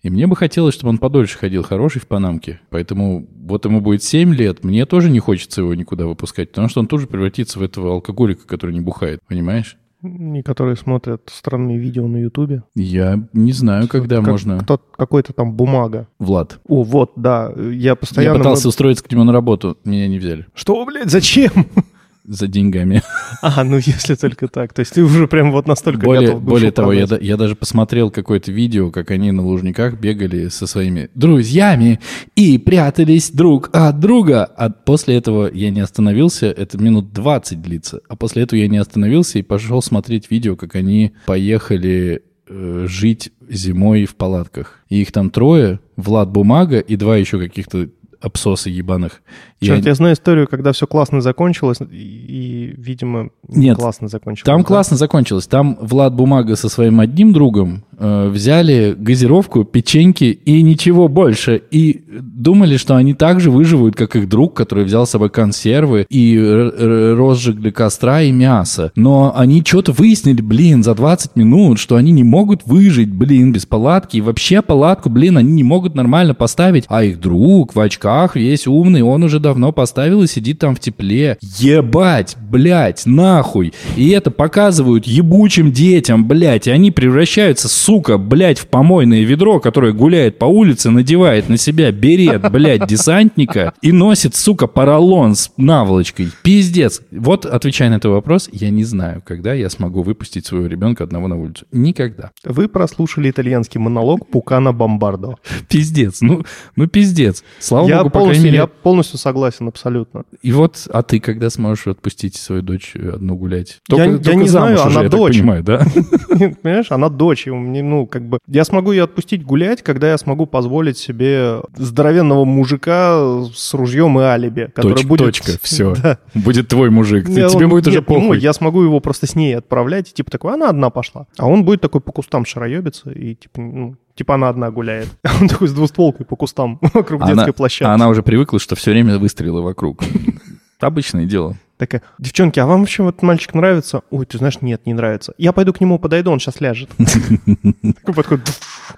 И мне бы хотелось, чтобы он подольше ходил хороший в панамке. Поэтому вот ему будет 7 лет, мне тоже не хочется его никуда выпускать, потому что он тоже превратится в этого алкоголика, который не бухает, понимаешь? И которые смотрят странные видео на Ютубе. Я не знаю, когда Как- можно... Кто, какой-то там бумага. Влад. О, вот, да, я постоянно... Я пытался устроиться к нему на работу, меня не взяли. Что, блядь, зачем? За деньгами. А, ну если только так. То есть ты уже прям вот настолько более готов более того, я, я даже посмотрел какое-то видео, как они на Лужниках бегали со своими друзьями и прятались друг от друга. А после этого я не остановился, это минут 20 длится. А после этого я не остановился и пошел смотреть видео, как они поехали э, жить зимой в палатках. И их там трое, Влад Бумага и два еще каких-то абсосы ебаных. Черт, я... я знаю историю, когда все классно закончилось, и, видимо, Нет, классно закончилось. Там да? классно закончилось. Там Влад Бумага со своим одним другом э, взяли газировку, печеньки и ничего больше. И думали, что они также выживут, как их друг, который взял с собой консервы и розжиг для костра и мясо. Но они что-то выяснили, блин, за 20 минут, что они не могут выжить, блин, без палатки. И вообще палатку, блин, они не могут нормально поставить. А их друг в очках, весь умный, он уже давно поставил и сидит там в тепле. Ебать, блядь, нахуй. И это показывают ебучим детям, блядь. И они превращаются, сука, блядь, в помойное ведро, которое гуляет по улице, надевает на себя берет, блядь, десантника и носит, сука, поролон с наволочкой. Пиздец. Вот, отвечая на этот вопрос, я не знаю, когда я смогу выпустить своего ребенка одного на улицу. Никогда. Вы прослушали итальянский монолог Пукана Бомбардо. Пиздец. Ну, ну пиздец. Слава я богу, по полностью, крайней мере... Я полностью согласен, абсолютно. И вот, а ты когда сможешь отпустить свою дочь одну гулять? Только, я, только я не знаю, уже, она я дочь. понимаю, да? Понимаешь, она дочь. Ну, как бы, я смогу ее отпустить гулять, когда я смогу позволить себе здоровенного мужика с ружьем и алиби, который Точка, будет... точка, все. Да. Будет твой мужик. Ты- Тебе он- будет уже нет, ну, похуй. я смогу его просто с ней отправлять, и, типа такой, она одна пошла. А он будет такой по кустам шароебиться, и типа, ну, типа она одна гуляет. Он такой с двустволкой по кустам вокруг Она- детской площадки. А она уже привыкла, что все время выстрелы вокруг. Обычное дело. Такая, девчонки, а вам вообще вот мальчик нравится? Ой, ты знаешь, нет, не нравится. Я пойду к нему подойду, он сейчас ляжет.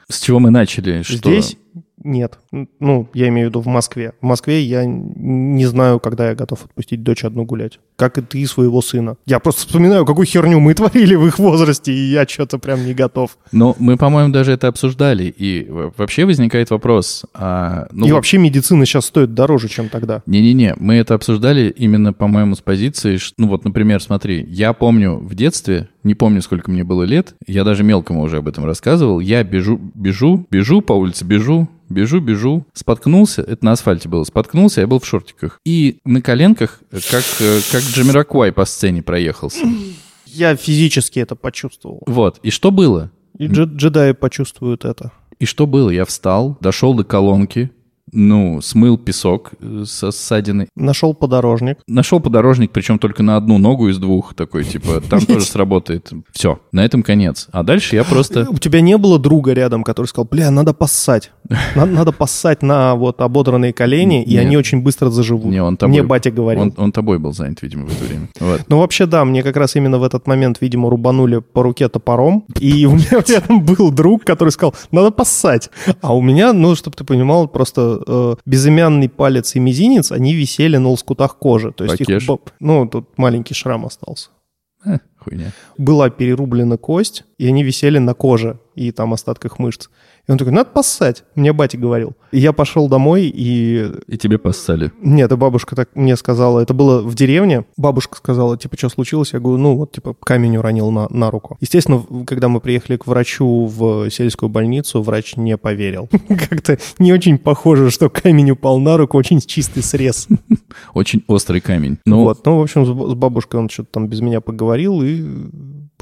С чего мы начали? Здесь нет. Ну, я имею в виду в Москве. В Москве я не знаю, когда я готов отпустить дочь одну гулять. Как и ты своего сына. Я просто вспоминаю, какую херню мы творили в их возрасте, и я что-то прям не готов. Но мы, по-моему, даже это обсуждали. И вообще возникает вопрос. а, ну и вообще медицина сейчас стоит дороже, чем тогда. Не-не-не, мы это обсуждали именно, по-моему, с позиции, ну вот, например, смотри, я помню в детстве, не помню, сколько мне было лет, я даже мелкому уже об этом рассказывал, я бежу, бежу, бежу по улице, бежу, бежу, бежу, споткнулся, это на асфальте было, споткнулся, я был в шортиках, и на коленках, э, как, э, как Джамиракуай по сцене проехался. Я физически это почувствовал. Вот, и что было? И джед- джедаи почувствуют это. И что было? Я встал, дошел до колонки, ну, смыл песок э, со ссадины, Нашел подорожник. Нашел подорожник, причем только на одну ногу из двух, такой, типа, там тоже сработает. Все, на этом конец. А дальше я просто... У тебя не было друга рядом, который сказал, бля, надо поссать. Надо, надо поссать на вот ободранные колени, и Нет. они очень быстро заживут. Не, он тобой- Мне батя говорил. Он, он тобой был занят, видимо, в это время. Вот. Ну, вообще, да, мне как раз именно в этот момент, видимо, рубанули по руке топором, и у меня рядом был друг, который сказал, надо поссать. А у меня, ну, чтобы ты понимал, просто э, безымянный палец и мизинец, они висели на лоскутах кожи. То есть их, Покеш. бо- ну, тут маленький шрам остался. Э, хуйня. Была перерублена кость, и они висели на коже и там остатках мышц. И он такой, надо поссать, мне батя говорил. И я пошел домой, и И тебе поссали. нет, и бабушка так мне сказала, это было в деревне. Бабушка сказала, типа, что случилось? Я говорю, ну, вот, типа, камень уронил на, на руку. Естественно, когда мы приехали к врачу в сельскую больницу, врач не поверил. Как-то не очень похоже, что камень упал на руку, очень чистый срез. Очень острый камень. Ну, Вот, ну, в общем, с бабушкой он что-то там без меня поговорил, и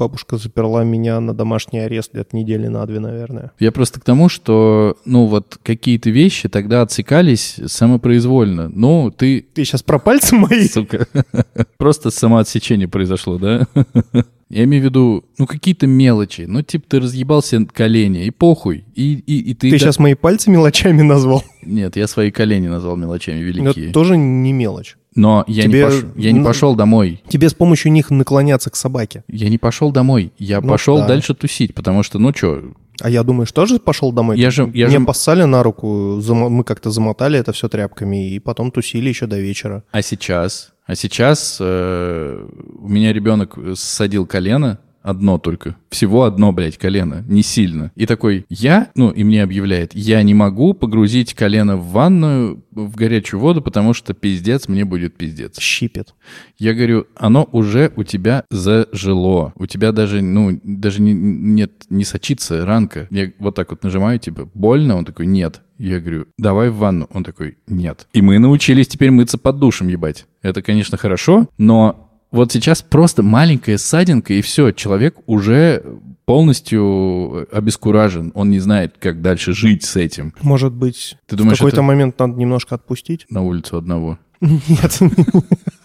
бабушка заперла меня на домашний арест где-то недели на две, наверное. я просто к тому, что, ну, вот какие-то вещи тогда отсекались самопроизвольно. Ну, ты, Ты сейчас про пальцы мои? сука, просто самоотсечение произошло, да? Я имею в виду, ну, какие-то мелочи. Ну, типа, ты разъебался колени, и похуй. И, и, и ты... Ты сейчас мои пальцы мелочами назвал? Нет, я свои колени назвал мелочами великие. Это тоже не мелочь. Но я, Тебе- не, пош- я не пошел домой. Тебе с помощью них наклоняться к собаке. Я не пошел домой. Я Ну пошел да. дальше тусить, потому что, ну что, А я думаю, что же пошел домой? Я же- я Мне же- поссали на руку, зам- мы как-то замотали это все тряпками, и потом тусили еще до вечера. а сейчас? А сейчас э, у меня ребенок ссадил колено, одно только, всего одно, блядь, колено, не сильно. И такой, я, ну, и мне объявляет, я не могу погрузить колено в ванную в горячую воду, потому что пиздец, мне будет пиздец. Щипет. Я говорю, оно уже у тебя зажило. У тебя даже, ну, даже не, нет, не сочится ранка. Я вот так вот нажимаю, типа, больно? Он такой, нет. Я говорю, давай в ванну. Он такой, нет. И мы научились теперь мыться под душем, ебать. Это, конечно, хорошо, но вот сейчас просто маленькая ссадинка, и все, человек уже полностью обескуражен. Он не знает, как дальше жить с этим. Может быть, Ты думаешь, в какой-то это момент надо немножко отпустить? на улицу одного? Нет.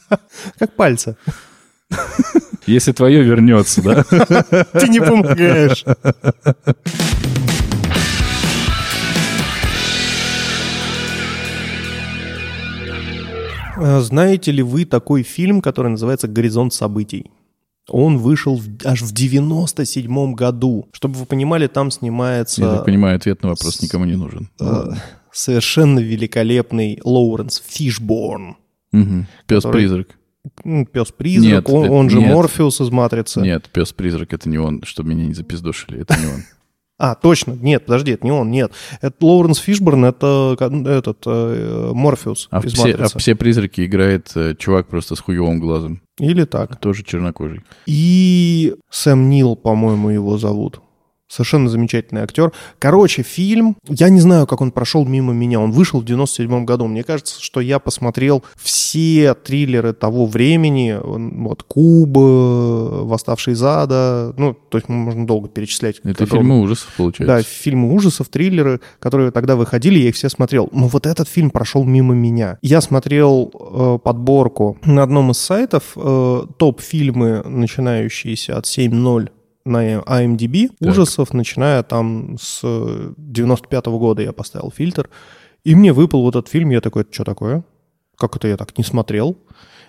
Как пальцы. Если твое вернется, да? Ты не помогаешь. Знаете ли вы такой фильм, который называется «Горизонт событий»? Он вышел в- аж в 97 году. Чтобы вы понимали, там снимается... Я так понимаю, ответ на вопрос никому не нужен. э, совершенно великолепный Лоуренс Фишборн. Пес-призрак. Пес-призрак, Нет, он, это- он же нет. Морфеус из «Матрицы». Нет, пес-призрак это не он, чтобы меня не запиздошили, это не он. А, точно, нет, подожди, это не он, нет. Это Лоуренс Фишборн, это этот э, Морфеус А из все, а «Матрицы». в все призраки играет э, чувак просто с хуевым глазом. Или так. Тоже чернокожий. И Сэм Нил, по-моему, его зовут. Совершенно замечательный актер. Короче, фильм, я не знаю, как он прошел мимо меня. Он вышел в 97 году. Мне кажется, что я посмотрел все триллеры того времени. Вот Куба, Восставший из ада. Ну, то есть можно долго перечислять. Это он- фильмы ужасов, получается. Да, фильмы ужасов, триллеры, которые тогда выходили, я их все смотрел. Но вот этот фильм прошел мимо меня. Я смотрел э, подборку на одном из сайтов э, топ-фильмы, начинающиеся от 7.0 на IMDb, Так. ужасов, начиная там с 95 года я поставил фильтр. И мне выпал вот этот фильм, я такой, что такое? Как это я так не смотрел?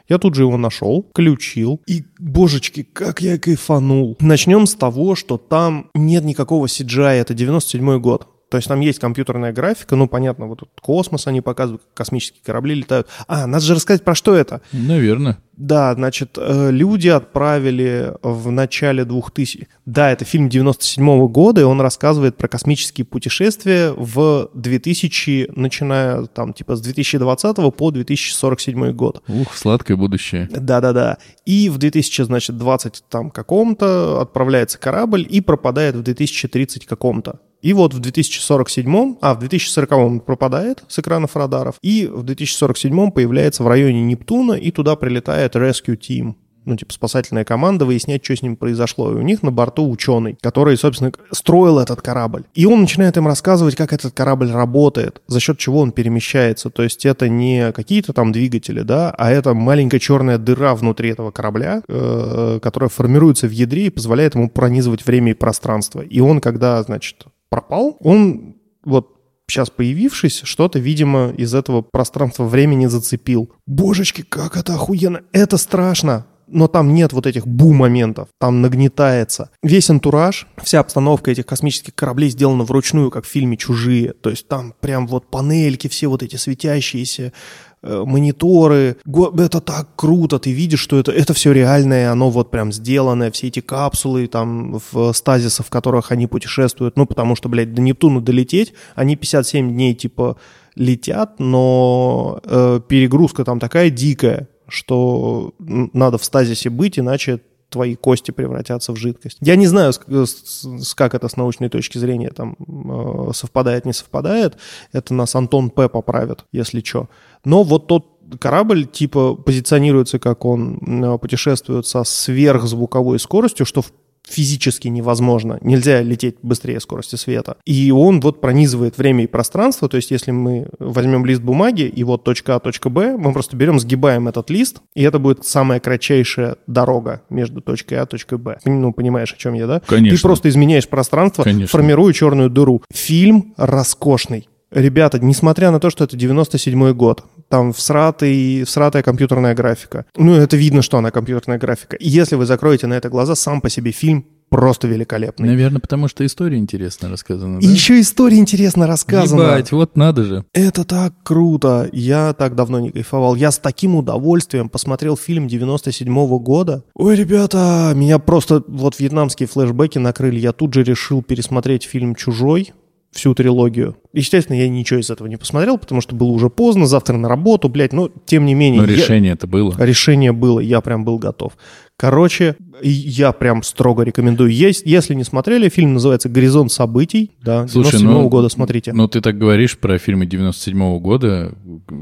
Я тут же его нашел, включил, и, божечки, как я кайфанул. Начнем с того, что там нет никакого CGI, это 97 год. То есть там есть компьютерная графика, ну, понятно, вот тут космос они показывают, космические корабли летают. А, надо же рассказать, про что это. Наверное. Да, значит, э, люди отправили в начале 2000... Да, это фильм 97 года, и он рассказывает про космические путешествия в 2000, начиная там типа с 2020 по 2047 год. Ух, сладкое будущее. Да-да-да. И в 2000, значит, 20 там каком-то отправляется корабль и пропадает в 2030 каком-то. И вот в 2047, а в 2040 он пропадает с экранов радаров, и в 2047 появляется в районе Нептуна, и туда прилетает Rescue Team. Ну, типа, спасательная команда, выяснять, что с ним произошло. И у них на борту ученый, который, собственно, строил этот корабль. И он начинает им рассказывать, как этот корабль работает, за счет чего он перемещается. То есть это не какие-то там двигатели, да, а это маленькая черная дыра внутри этого корабля, э, которая формируется в ядре и позволяет ему пронизывать время и пространство. И он, когда, значит, пропал, он вот сейчас появившись, что-то, видимо, из этого пространства времени зацепил. Божечки, как это охуенно! Это страшно! Но там нет вот этих бу-моментов, там нагнетается. Весь антураж, вся обстановка этих космических кораблей сделана вручную, как в фильме «Чужие». То есть там прям вот панельки все вот эти светящиеся, э, мониторы. Это так круто, ты видишь, что это, это все реальное, оно вот прям сделанное, все эти капсулы там в стазисах, в которых они путешествуют, ну, потому что, блядь, до Нептуна долететь, они 57 дней, типа, летят, но э, перегрузка там такая дикая, что надо в стазисе быть, иначе твои кости превратятся в жидкость. Я не знаю, с- как это с научной точки зрения там э, совпадает, не совпадает. Это нас Антон П. поправит, если что. Но вот тот корабль типа позиционируется как он э, путешествует со сверхзвуковой скоростью, что в физически невозможно. Нельзя лететь быстрее скорости света. И он вот пронизывает время и пространство. То есть, если мы возьмем лист бумаги, и вот точка А, точка Б, мы просто берем, сгибаем этот лист, и это будет самая кратчайшая дорога между точкой А и точкой Б. Ну, понимаешь, о чем я, да? Конечно. Ты просто изменяешь пространство, Конечно. формируя черную дыру. Фильм роскошный. Ребята, несмотря на то, что это 97 год, там всратый, всратая компьютерная графика. Ну, это видно, что она компьютерная графика. И если вы закроете на это глаза, сам по себе фильм просто великолепный. Наверное, потому что история интересно рассказана, И да? еще история интересно рассказана. Ебать, вот надо же. Это так круто. Я так давно не кайфовал. Я с таким удовольствием посмотрел фильм 97 года. Ой, ребята, меня просто вот вьетнамские флешбеки накрыли. Я тут же решил пересмотреть фильм «Чужой». всю трилогию. Естественно, я ничего из этого не посмотрел, потому что было уже поздно, завтра на работу, блядь, но тем не менее... Но решение это было. Решение было, я прям был готов. Короче, я прям строго рекомендую. Есть, если не смотрели, фильм называется «Горизонт событий». Да, Слушай, 97 ну, года смотрите. Ну, ты так говоришь про фильмы 97 года,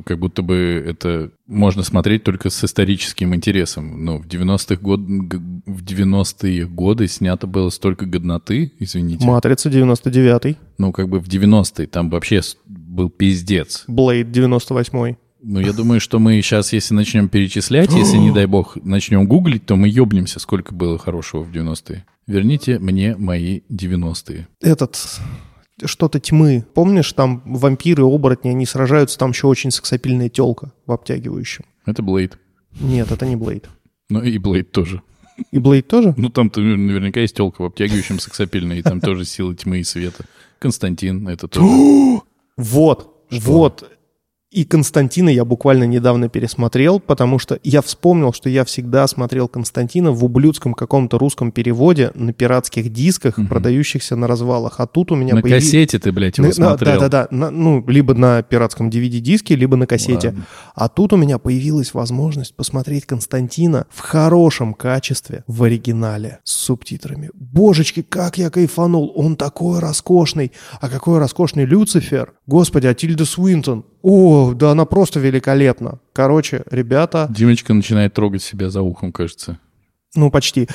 как будто бы это можно смотреть только с историческим интересом. Ну, в 90-х год, в 90-е годы снято было столько годноты, извините. «Матрица» 99-й. Ну, как бы в 90-е там вообще был пиздец. «Блейд» 98-й. Ну, я думаю, что мы сейчас, если начнем перечислять, если, не дай бог, начнем гуглить, то мы ёбнемся, сколько было хорошего в 90-е. Верните мне мои 90-е. Этот что-то тьмы. Помнишь, там вампиры, оборотни, они сражаются, там еще очень сексапильная телка в обтягивающем. Это Блейд. Нет, это не Блейд. Ну и Блейд тоже. И Блейд тоже? Ну там-то наверняка есть телка в обтягивающем сексапильной, и там тоже силы тьмы и света. Константин, это тоже. Вот, вот. И Константина я буквально недавно пересмотрел, потому что я вспомнил, что я всегда смотрел Константина в ублюдском каком-то русском переводе на пиратских дисках, угу. продающихся на развалах. А тут у меня На появи... кассете ты, блядь, его на, смотрел. Да-да-да. Ну, либо на пиратском DVD-диске, либо на кассете. Ладно. А тут у меня появилась возможность посмотреть Константина в хорошем качестве в оригинале с субтитрами. Божечки, как я кайфанул! Он такой роскошный! А какой роскошный Люцифер! Господи, а Тильда Свинтон! О, да она просто великолепна. Короче, ребята... Димочка начинает трогать себя за ухом, кажется. Ну, почти.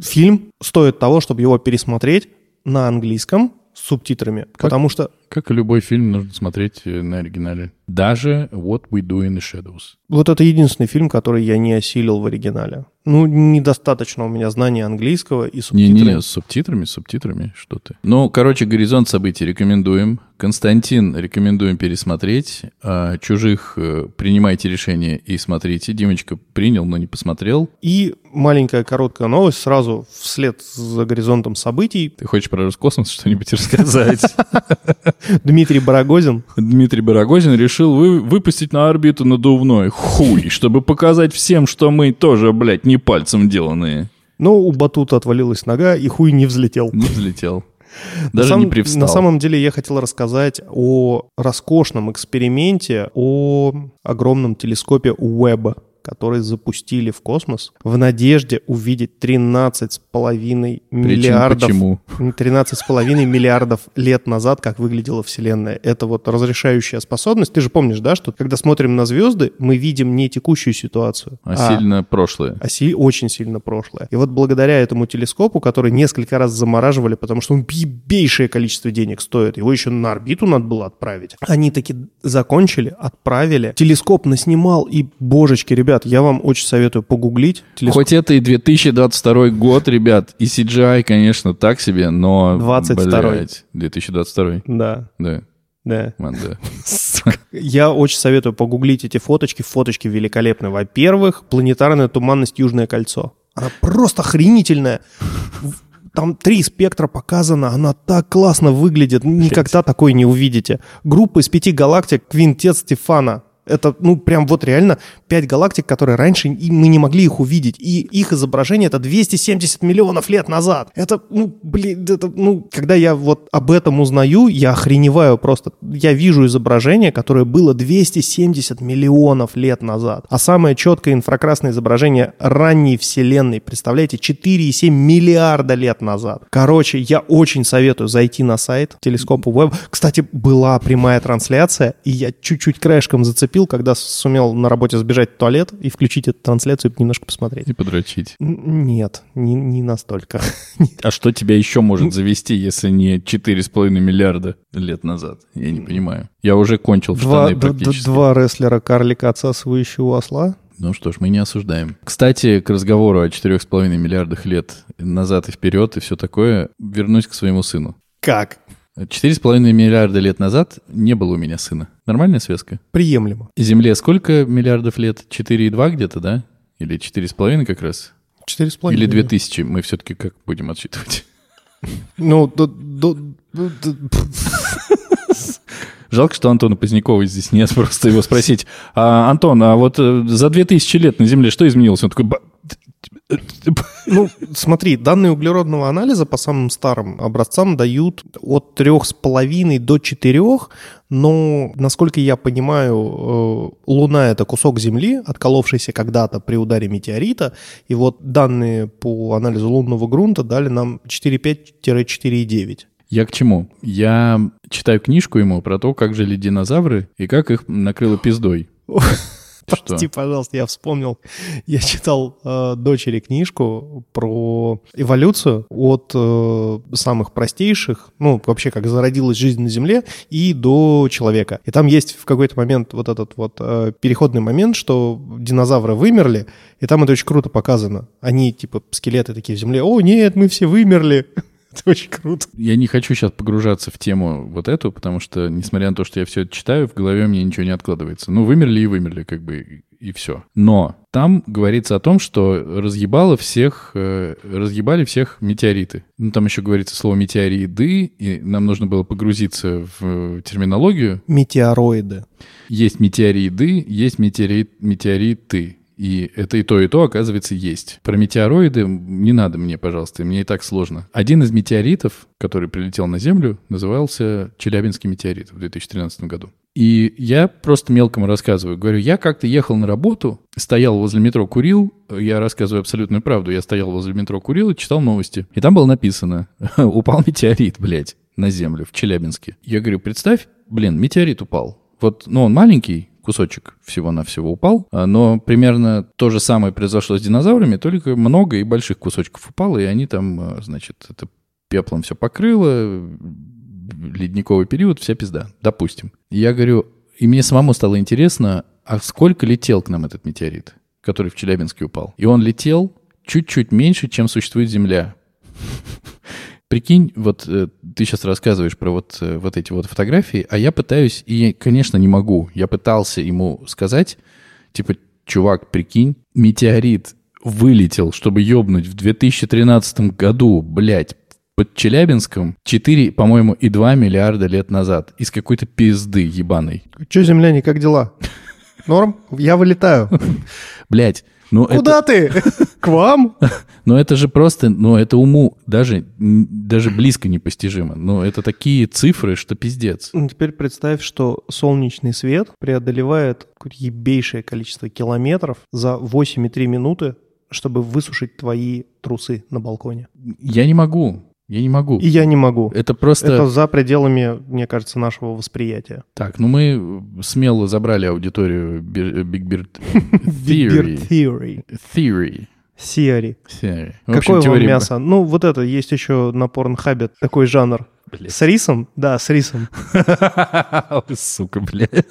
Фильм стоит того, чтобы его пересмотреть на английском с субтитрами, как, потому что... Как и любой фильм, нужно смотреть э, на оригинале. Даже What We Do in the Shadows. Вот это единственный фильм, который я не осилил в оригинале. Ну, недостаточно у меня знания английского и субтитрами. Не-не, с субтитрами, с субтитрами, что ты. Ну, короче, «Горизонт событий» рекомендуем. Константин рекомендуем пересмотреть. А, «Чужих» э, принимайте решение и смотрите. Димочка принял, но не посмотрел. И маленькая короткая новость сразу вслед за «Горизонтом событий». Ты хочешь про Роскосмос что-нибудь рассказать? Дмитрий Барагозин. Дмитрий Барагозин решил вы, выпустить на орбиту надувной хуй, чтобы показать всем, что мы тоже, блядь, не пальцем деланные. Но у Батута отвалилась нога, и хуй не взлетел. Не взлетел. Даже на не привстал. На самом деле я хотел рассказать о роскошном эксперименте, о огромном телескопе Уэбба который запустили в космос в надежде увидеть 13,5 миллиардов... Почему? 13,5 миллиардов лет назад, как выглядела Вселенная. Это вот разрешающая способность. Ты же помнишь, да, что когда смотрим на звезды, мы видим не текущую ситуацию, а, а сильно прошлое. А си- очень сильно прошлое. И вот благодаря этому телескопу, который несколько раз замораживали, потому что он бейшее количество денег стоит, его еще на орбиту надо было отправить. Они таки закончили, отправили. Телескоп наснимал, и, божечки, ребят, ребят, я вам очень советую погуглить. Телескоп. Хоть это и 2022 год, ребят, и CGI, конечно, так себе, но... 22 блядь, 2022 Да. Да. Да. Man, да. Я очень советую погуглить эти фоточки. Фоточки великолепные. Во-первых, планетарная туманность Южное кольцо. Она просто охренительная. Там три спектра показано, она так классно выглядит, никогда такой не увидите. Группа из пяти галактик, квинтет Стефана, это, ну, прям вот реально пять галактик, которые раньше и мы не могли их увидеть. И их изображение это 270 миллионов лет назад. Это, ну, блин, это, ну, когда я вот об этом узнаю, я охреневаю просто. Я вижу изображение, которое было 270 миллионов лет назад. А самое четкое инфракрасное изображение ранней Вселенной, представляете, 4,7 миллиарда лет назад. Короче, я очень советую зайти на сайт телескопа Web. Кстати, была прямая трансляция, и я чуть-чуть краешком зацепил зацепил, когда сумел на работе сбежать в туалет и включить эту трансляцию и немножко посмотреть. И подрочить. Нет, не, не настолько. А что тебя еще может завести, если не 4,5 миллиарда лет назад? Я не понимаю. Я уже кончил два, штаны практически. Два рестлера карлика, отсасывающего осла? Ну что ж, мы не осуждаем. Кстати, к разговору о 4,5 миллиардах лет назад и вперед и все такое, вернусь к своему сыну. Как? Четыре с половиной миллиарда лет назад не было у меня сына. Нормальная связка? Приемлемо. Земле сколько миллиардов лет? Четыре и два где-то, да? Или четыре с половиной как раз? Четыре с половиной. Или две тысячи? Мы все-таки как будем отсчитывать? Ну, до, до, Жалко, что Антона Позднякова здесь нет, просто его спросить. А, Антон, а вот э, за две тысячи лет на Земле что изменилось? Он такой, Ну, смотри, данные углеродного анализа по самым старым образцам дают от 3,5 до 4, но, насколько я понимаю, э, Луна — это кусок Земли, отколовшийся когда-то при ударе метеорита, и вот данные по анализу лунного грунта дали нам 4,5-4,9. Я к чему? Я читаю книжку ему про то, как жили динозавры и как их накрыло пиздой. Прости, пожалуйста, я вспомнил. Я читал э, дочери книжку про эволюцию от э, самых простейших, ну, вообще, как зародилась жизнь на Земле, и до человека. И там есть в какой-то момент вот этот вот э, переходный момент, что динозавры вымерли, и там это очень круто показано. Они, типа, скелеты такие в Земле. О, нет, мы все вымерли. Это очень круто. Я не хочу сейчас погружаться в тему вот эту, потому что, несмотря на то, что я все это читаю, в голове мне ничего не откладывается. Ну, вымерли и вымерли, как бы, и все. Но там говорится о том, что разъебало всех, э, разъебали всех метеориты. Ну, там еще говорится слово метеориды, и нам нужно было погрузиться в терминологию. Метеороиды. Есть метеориды, есть метеорит, метеориты. И это и то, и то, оказывается, есть. Про метеороиды не надо мне, пожалуйста, мне и так сложно. Один из метеоритов, который прилетел на Землю, назывался Челябинский метеорит в 2013 году. И я просто мелкому рассказываю. Говорю, я как-то ехал на работу, стоял возле метро, курил. Я рассказываю абсолютную правду. Я стоял возле метро, курил и читал новости. И там было написано, упал метеорит, блядь, на Землю в Челябинске. Я говорю, представь, блин, метеорит упал. Вот, ну, он маленький, кусочек всего-навсего упал. А, но примерно то же самое произошло с динозаврами, только много и больших кусочков упало, и они там, а, значит, это пеплом все покрыло, ледниковый период, вся пизда, допустим. я говорю, и мне самому стало интересно, а сколько летел к нам этот метеорит, который в Челябинске упал? И он летел чуть-чуть меньше, чем существует Земля. Прикинь, вот э, ты сейчас рассказываешь про вот, э, вот эти вот фотографии, а я пытаюсь, и, конечно, не могу. Я пытался ему сказать, типа, чувак, прикинь, метеорит вылетел, чтобы ёбнуть в 2013 году, блядь, под Челябинском 4, по-моему, и 2 миллиарда лет назад. Из какой-то пизды ебаной. Че, земляне, как дела? Норм? Я вылетаю. Блять, ну, Куда это... ты? К вам? Но это же просто, ну, это уму даже, даже близко непостижимо. Но это такие цифры, что пиздец. Ну, теперь представь, что солнечный свет преодолевает ебейшее количество километров за 8,3 минуты, чтобы высушить твои трусы на балконе. Я не могу. Я не могу. И я не могу. Это просто... Это за пределами, мне кажется, нашего восприятия. Так, ну мы смело забрали аудиторию Big Beard Theory. Theory. Theory. Theory. Theory. Какое вам мясо? Ну, вот это, есть еще на порнхабе такой жанр. Блядь. С рисом? Да, с рисом. Сука, блядь.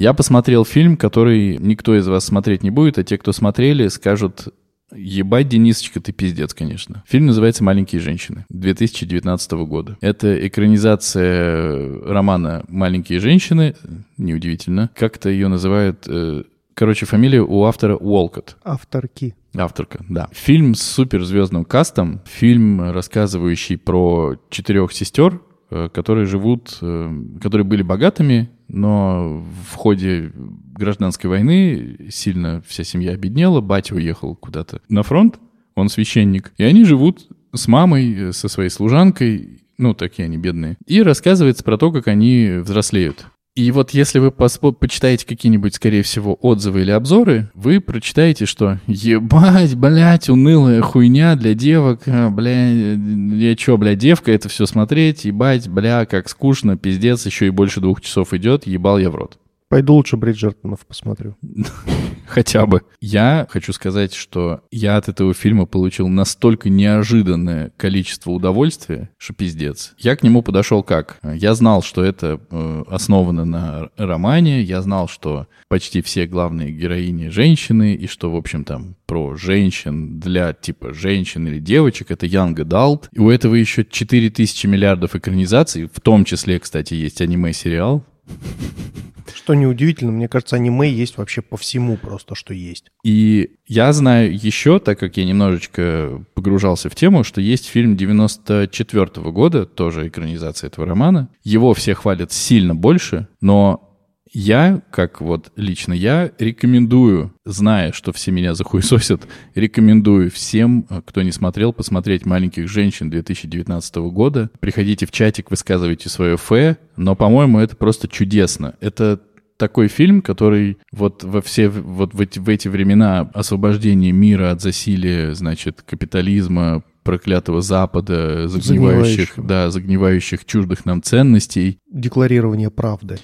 Я посмотрел фильм, который никто из вас смотреть не будет, а те, кто смотрели, скажут, Ебать, Денисочка, ты пиздец, конечно. Фильм называется «Маленькие женщины» 2019 года. Это экранизация романа «Маленькие женщины», неудивительно. Как-то ее называют... Э, короче, фамилия у автора Уолкот. Авторки. Авторка, да. Фильм с суперзвездным кастом. Фильм, рассказывающий про четырех сестер, Э, которые живут, э, которые были богатыми, но в ходе гражданской войны сильно вся семья обеднела, батя уехал куда-то на фронт, он священник, и они живут с мамой, э, со своей служанкой, ну, такие они бедные. И рассказывается про то, как они взрослеют. И вот если вы почитаете какие-нибудь, скорее всего, отзывы или обзоры, вы прочитаете, что ебать, блядь, унылая хуйня для девок, а, бля, я чё, бля, девка, это все смотреть, ебать, бля, как скучно, пиздец, еще и больше двух часов идет, ебал я в рот. Пойду лучше Бриджертонов посмотрю. Хотя бы. Я хочу сказать, что я от этого фильма получил настолько неожиданное количество удовольствия, что пиздец. Я к нему подошел как? Я знал, что это э, основано на романе, я знал, что почти все главные героини женщины, и что, в общем, там про женщин для типа женщин или девочек, это Young Adult. И у этого еще 4000 миллиардов экранизаций, в том числе, кстати, есть аниме-сериал Что неудивительно, мне кажется, аниме есть вообще по всему просто, что есть. И я знаю еще, так как я немножечко погружался в тему, что есть фильм 94 -го года, тоже экранизация этого романа. Его все хвалят сильно больше, но я, как вот лично я, рекомендую, зная, что все меня захуесосят, рекомендую всем, кто не смотрел, посмотреть «Маленьких женщин» 2019 года. Приходите в чатик, высказывайте свое фэ, но, по-моему, это просто чудесно. Это такой фильм, который вот во все вот в эти, в эти времена освобождения мира от засилия, значит, капитализма, проклятого Запада, загнивающих, Загнивающего. да, загнивающих чуждых нам ценностей, Декларирование правды.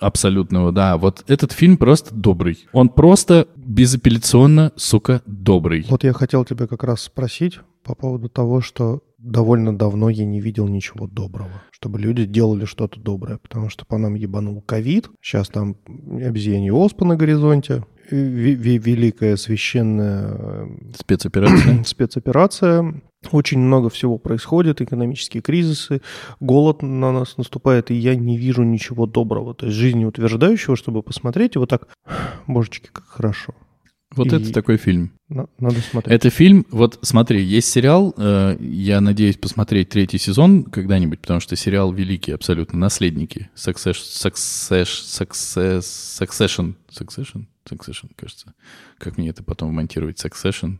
Абсолютного, да. Вот этот фильм просто добрый. Он просто безапелляционно, сука, добрый. Вот я хотел тебя как раз спросить по поводу того, что довольно давно я не видел ничего доброго, чтобы люди делали что-то доброе, потому что по нам ебанул ковид, сейчас там обезьянье оспа на горизонте, великая священная Спецоперация. э, спецоперация, очень много всего происходит, экономические кризисы, голод на нас наступает, и я не вижу ничего доброго, то есть жизнеутверждающего, чтобы посмотреть и вот так, божечки, как хорошо. Вот И- это такой фильм. На- Надо смотреть. Это фильм, вот смотри, есть сериал, э, я надеюсь посмотреть третий сезон когда-нибудь, потому что сериал великий абсолютно, «Наследники», Success, Success, Success, Succession, Succession, Succession, кажется. Как мне это потом монтировать? Succession,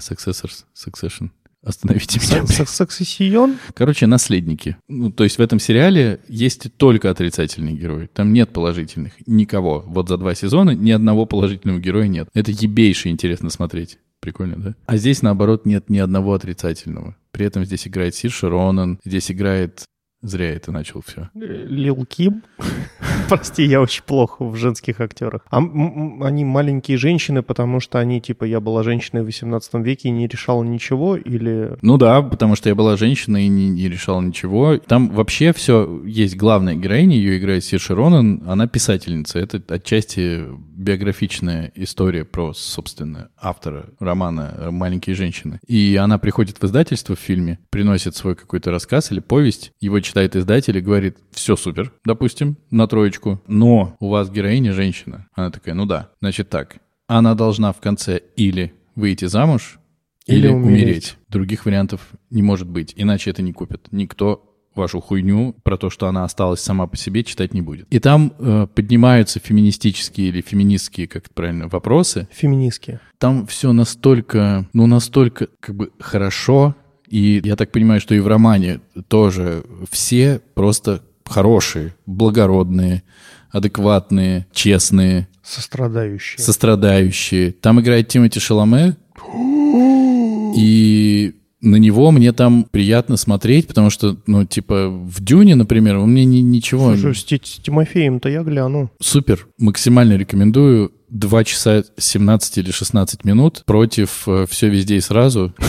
Successors, Succession. Остановите меня. Саксессион? Короче, наследники. Ну, то есть в этом сериале есть только отрицательные герои. Там нет положительных. Никого. Вот за два сезона ни одного положительного героя нет. Это ебейше интересно смотреть. Прикольно, да? А здесь, наоборот, нет ни одного отрицательного. При этом здесь играет Сирша Ронан, здесь играет... Зря это начал все. Лил Ким. Прости, я очень плохо в женских актерах. А они маленькие женщины, потому что они, типа, я была женщиной в 18 веке и не решала ничего, или... Ну да, потому что я была женщина и не, не решала ничего. Там вообще все есть главная героиня, ее играет Сирша Ронан, она писательница. Это отчасти биографичная история про, собственно, автора романа «Маленькие женщины». И она приходит в издательство в фильме, приносит свой какой-то рассказ или повесть, его читает издатель и говорит, все супер, допустим, на троечку, но у вас героиня женщина. Она такая, ну да, значит так, она должна в конце или выйти замуж, Или или, умереть. умереть. Других вариантов не может быть, иначе это не купят. Никто вашу хуйню про то, что она осталась сама по себе, читать не будет. И там э, поднимаются феминистические или феминистские, как это правильно, вопросы. Феминистки. Там все настолько, ну, настолько как бы хорошо. И я так понимаю, что и в романе тоже все просто хорошие, благородные, адекватные, честные, Сострадающие. сострадающие. Там играет Тимоти Шаломе, и на него мне там приятно смотреть, потому что, ну, типа, в Дюне, например, он мне ни- ничего... Слушай, с, с Тимофеем-то я гляну. Супер, максимально рекомендую. 2 часа 17 или 16 минут против «Все везде и сразу».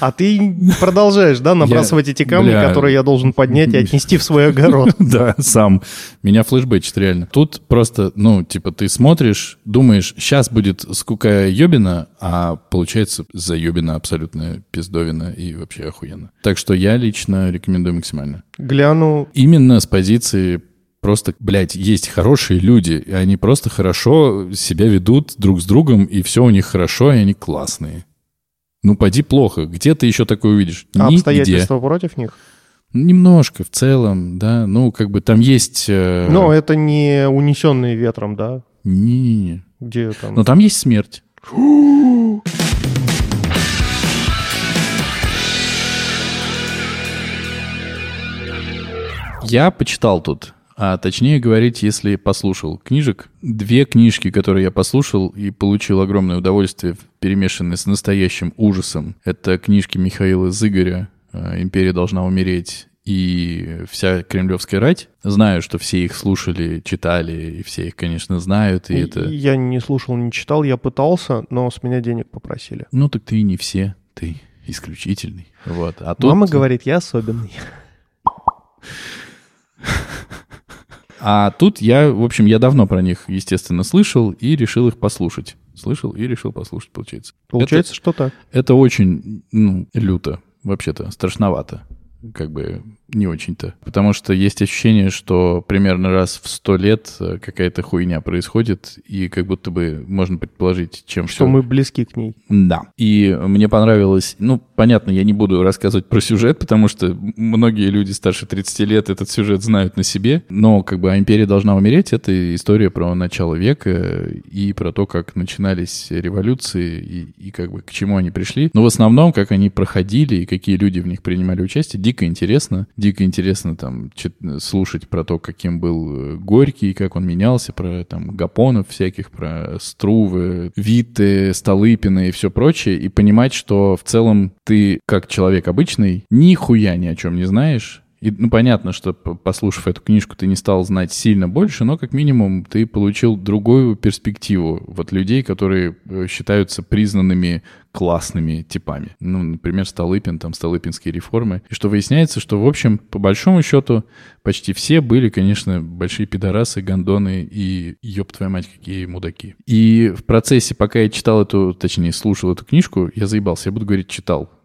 А ты продолжаешь, да, набрасывать эти камни, которые я должен поднять и отнести в свой огород. Да, сам. Меня флешбэчит реально. Тут просто, ну, типа, ты смотришь, думаешь, сейчас будет скука ёбина, а получается заебина абсолютно пиздовина и вообще охуенно. Так что я лично рекомендую максимально. Гляну. Именно с позиции просто, блядь, есть хорошие люди, и они просто хорошо себя ведут друг с другом, и все у них хорошо, и они классные. Ну, поди плохо. Где ты еще такое увидишь? А Нигде. обстоятельства против них? Немножко в целом, да. Ну, как бы там есть... э, Но это не унесенные ветром, да? Не-не-не. Где там? Но там есть смерть. Я почитал тут, а точнее говорить, если послушал книжек. Две книжки, которые я послушал и получил огромное удовольствие, перемешанные с настоящим ужасом. Это книжки Михаила Зыгоря э, «Империя должна умереть» и вся кремлевская рать. Знаю, что все их слушали, читали, и все их, конечно, знают. И это... Я не слушал, не читал, я пытался, но с меня денег попросили. Ну, так ты и не все, ты исключительный. Вот. А тут... Мама говорит, я особенный. А тут я, в общем, я давно про них, естественно, слышал и решил их послушать. Слышал и решил послушать, получается. Получается, что так. Это очень, ну, люто, вообще-то, страшновато. Как бы не очень-то. Потому что есть ощущение, что примерно раз в сто лет э, какая-то хуйня происходит, и как будто бы можно предположить, чем Что все... мы близки к ней. Да. И мне понравилось... Ну, понятно, я не буду рассказывать про сюжет, потому что многие люди старше 30 лет этот сюжет знают на себе. Но как бы «А «Империя должна умереть» — это история про начало века и про то, как начинались революции и, и как бы к чему они пришли. Но в основном, как они проходили и какие люди в них принимали участие, дико интересно. Дико интересно там слушать про то, каким был э, Горький, как он менялся, про там Гапонов всяких, про Струвы, Виты, Столыпина и все прочее, и понимать, что в целом ты, как человек обычный, нихуя ни о чем не знаешь, и, ну, понятно, что, послушав эту книжку, ты не стал знать сильно больше, но, как минимум, ты получил другую перспективу вот людей, которые э, считаются признанными классными типами. Ну, например, Столыпин, там, Столыпинские реформы. И что выясняется, что, в общем, по большому счету, почти все были, конечно, большие пидорасы, гондоны и, ёб твою мать, какие мудаки. И в процессе, пока я читал эту, точнее, слушал эту книжку, я заебался, я буду говорить «читал».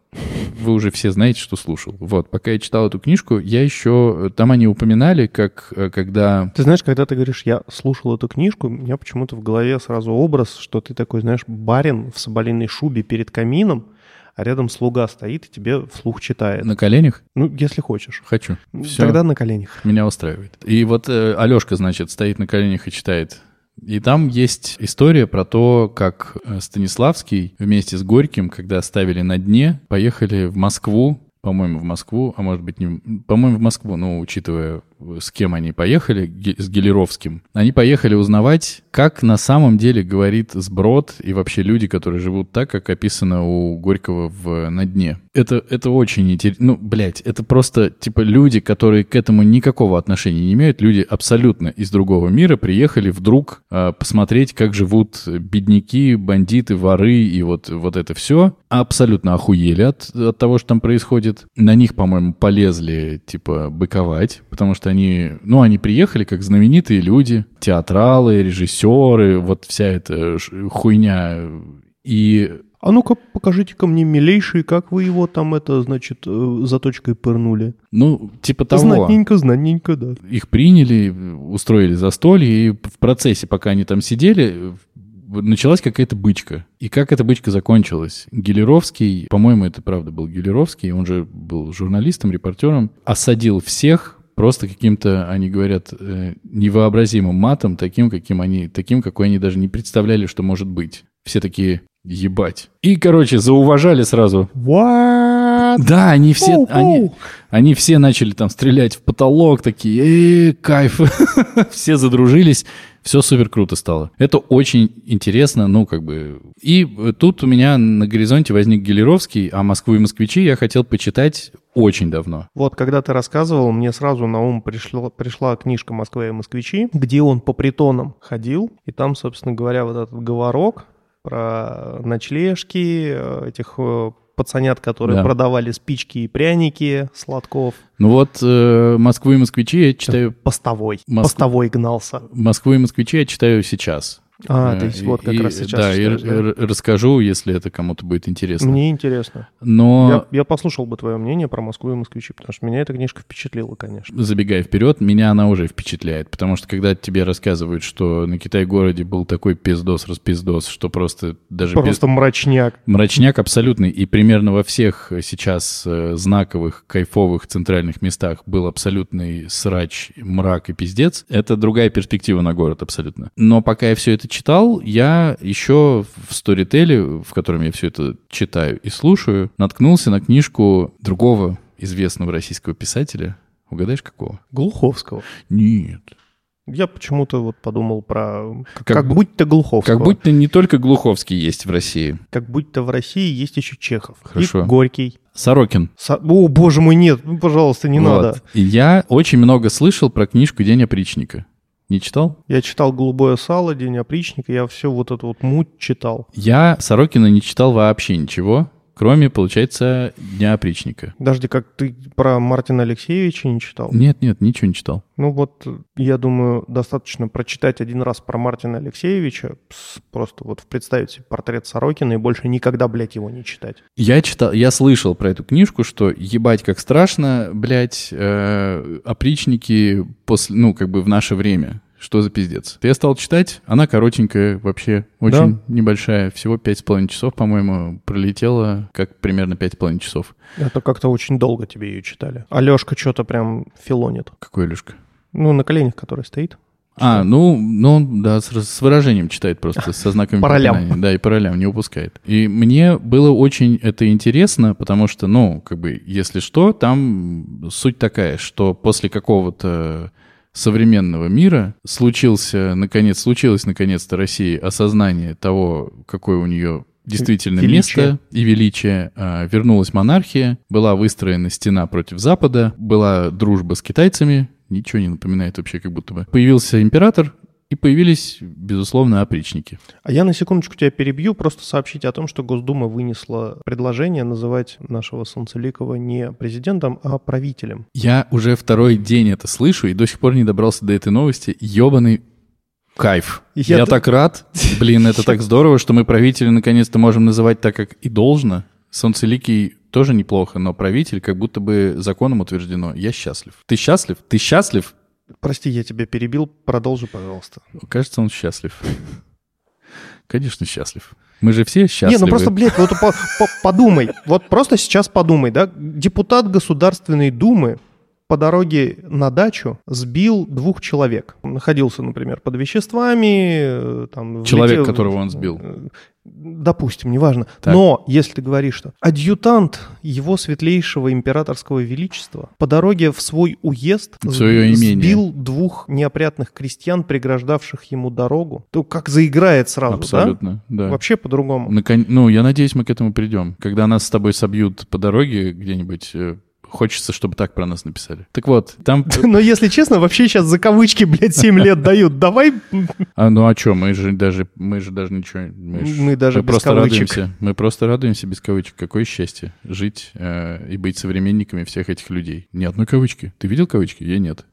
Вы уже все знаете, что слушал. Вот, пока я читал эту книжку, я еще... Там они упоминали, как э, когда... Ты знаешь, когда ты говоришь, я слушал эту книжку, у меня почему-то в голове сразу образ, что ты такой, знаешь, барин в соболиной шубе перед камином, а рядом слуга стоит и тебе вслух читает. На коленях? Ну, если хочешь. Хочу. Все. Тогда на коленях. Меня устраивает. И вот э, Алешка, значит, стоит на коленях и читает. И там есть история про то, как э, Станиславский вместе с Горьким, когда оставили на дне, поехали в Москву, по-моему, в Москву, а может быть, не... По-моему, в Москву, ну, учитывая, с кем они поехали, с Гелеровским. Они поехали узнавать, как на самом деле говорит сброд и вообще люди, которые живут так, как описано у Горького в «На дне». Это, это очень интересно. Ну, блядь, это просто, типа, люди, которые к этому никакого отношения не имеют, люди абсолютно из другого мира приехали вдруг э, посмотреть, как живут бедняки, бандиты, воры и вот, вот это все. Абсолютно охуели от, от того, что там происходит. На них, по-моему, полезли, типа, быковать, потому что они, ну, они приехали как знаменитые люди, театралы, режиссеры, вот вся эта хуйня. И А ну-ка, покажите-ка мне, милейший, как вы его там, это, значит, э, заточкой пырнули. ну, типа того. Знатненько, знатненько, да. их приняли, устроили застолье, и в процессе, пока они там сидели, началась какая-то бычка. И как эта бычка закончилась? Гелеровский, по-моему, это правда был Гелеровский, он же был журналистом, репортером, осадил всех просто каким-то, они говорят, э, невообразимым матом, таким, каким они, таким, какой они даже не представляли, что может быть. Все такие, ебать. И, короче, зауважали сразу. What? Да, они все, Оу, они, оу. они все начали там стрелять в потолок, такие, э, кайф. все задружились, все супер круто стало. Это очень интересно, ну, как бы... И тут у меня на горизонте возник Гелеровский, а «Москву и москвичи» я хотел почитать очень давно. Вот, когда ты рассказывал, мне сразу на ум пришло, пришла книжка «Москва и москвичи», где он по притонам ходил, и там, собственно говоря, вот этот говорок про ночлежки, э, этих э, пацанят, которые Да. продавали спички и пряники, сладков. Ну вот э, «Москву и москвичи» я читаю... Постовой. Моск- Постовой гнался. «Москву и москвичи» я читаю сейчас. А, Э, то есть вот как и- раз сейчас Да, и да? расскажу, если это кому-то будет интересно. Мне интересно. Но... Я, я послушал бы твое мнение про Москву и москвичи, потому что меня эта книжка впечатлила, конечно. забегая вперед, меня она уже впечатляет, потому что когда тебе рассказывают, что на Китай-городе был такой пиздос-распиздос, что просто даже Просто мрачняк. мрачняк абсолютный, и примерно во всех сейчас э, знаковых, кайфовых центральных местах был абсолютный срач, мрак и пиздец, это другая перспектива на город абсолютно. Но пока я все это читал, я еще в сторителе, в котором я все это читаю и слушаю, наткнулся на книжку другого известного российского писателя. Угадаешь, какого? Глуховского. Нет. Я почему-то вот подумал про... Как, Как бу- будь-то Глуховского. Как будто не только Глуховский есть в России. Как будь-то в России есть еще Чехов. Хорошо. И Горький. Сорокин. Со- О, боже мой, нет, ну, пожалуйста, не Вот. надо. И я очень много слышал про книжку «День опричника». Не читал? Я читал «Голубое сало», «День опричника», я все вот эту вот муть читал. Я Сорокина не читал вообще ничего. кроме, получается, Дня опричника. Подожди, как ты про Мартина Алексеевича не читал? Нет, нет, ничего не читал. Ну вот, я думаю, достаточно прочитать один раз про Мартина Алексеевича, просто вот представить себе портрет Сорокина и больше никогда, блядь, его не читать. Я читал, я слышал про эту книжку, что ебать как страшно, блядь, э, опричники после, ну, как бы в наше время. Что за пиздец? Я стал читать, она коротенькая вообще, очень да? небольшая, всего пять с половиной часов, по-моему, пролетела как примерно пять с половиной часов. Это как-то очень долго тебе ее читали. Алешка что-то прям филонит. Какой Алешка? Ну, на коленях, который стоит. А, ну, ну, да, с, с выражением читает просто, со знаками по ролям. Да, и по ролям не упускает. И мне было очень это интересно, потому что, ну, как бы, если что, там суть такая, что после какого-то современного мира случился, наконец, случилось наконец-то России осознание того, какое у нее действительно величие. место и величие. А, вернулась монархия, была выстроена стена против Запада, была дружба с китайцами, ничего не напоминает вообще как будто бы. Появился император, и появились, безусловно, опричники. А я на секундочку тебя перебью, просто сообщить о том, что Госдума вынесла предложение называть нашего Солнцеликова не президентом, а правителем. Я уже второй день это слышу и до сих пор не добрался до этой новости. Ёбаный Кайф. Я, я так рад. Блин, это так здорово, что мы правителя наконец-то можем называть так, как и должно. Солнцеликий тоже неплохо, но правитель как будто бы законом утверждено. Я счастлив. Ты счастлив? Ты счастлив? Прости, я тебя перебил. Продолжи, пожалуйста. Кажется, он счастлив. Конечно, счастлив. Мы же все счастливы. Не, ну просто, блядь, вот по, по, подумай. Вот просто сейчас подумай, да? Депутат Государственной Думы по дороге на дачу сбил двух человек. Он находился, например, под веществами. Э, там, Человек, влетел, которого он сбил. Допустим, неважно. Так. Но если ты говоришь, что адъютант его светлейшего императорского величества по дороге в свой уезд свое сбил двух неопрятных крестьян, преграждавших ему дорогу, то как заиграет сразу, Абсолютно, да? да. Вообще по-другому. Након... Ну, я надеюсь, мы к этому придем. Когда нас с тобой собьют по дороге где-нибудь э, Хочется, чтобы так про нас написали. Так вот, там... Но если честно, вообще сейчас за кавычки, блядь, 7 лет дают. Давай... А ну а что, мы же даже, мы же даже ничего... Мы, ж, мы даже мы без просто кавычек. радуемся. Мы просто радуемся без кавычек. Какое счастье жить э, и быть современниками всех этих людей. Ни одной кавычки. Ты видел кавычки? Я нет.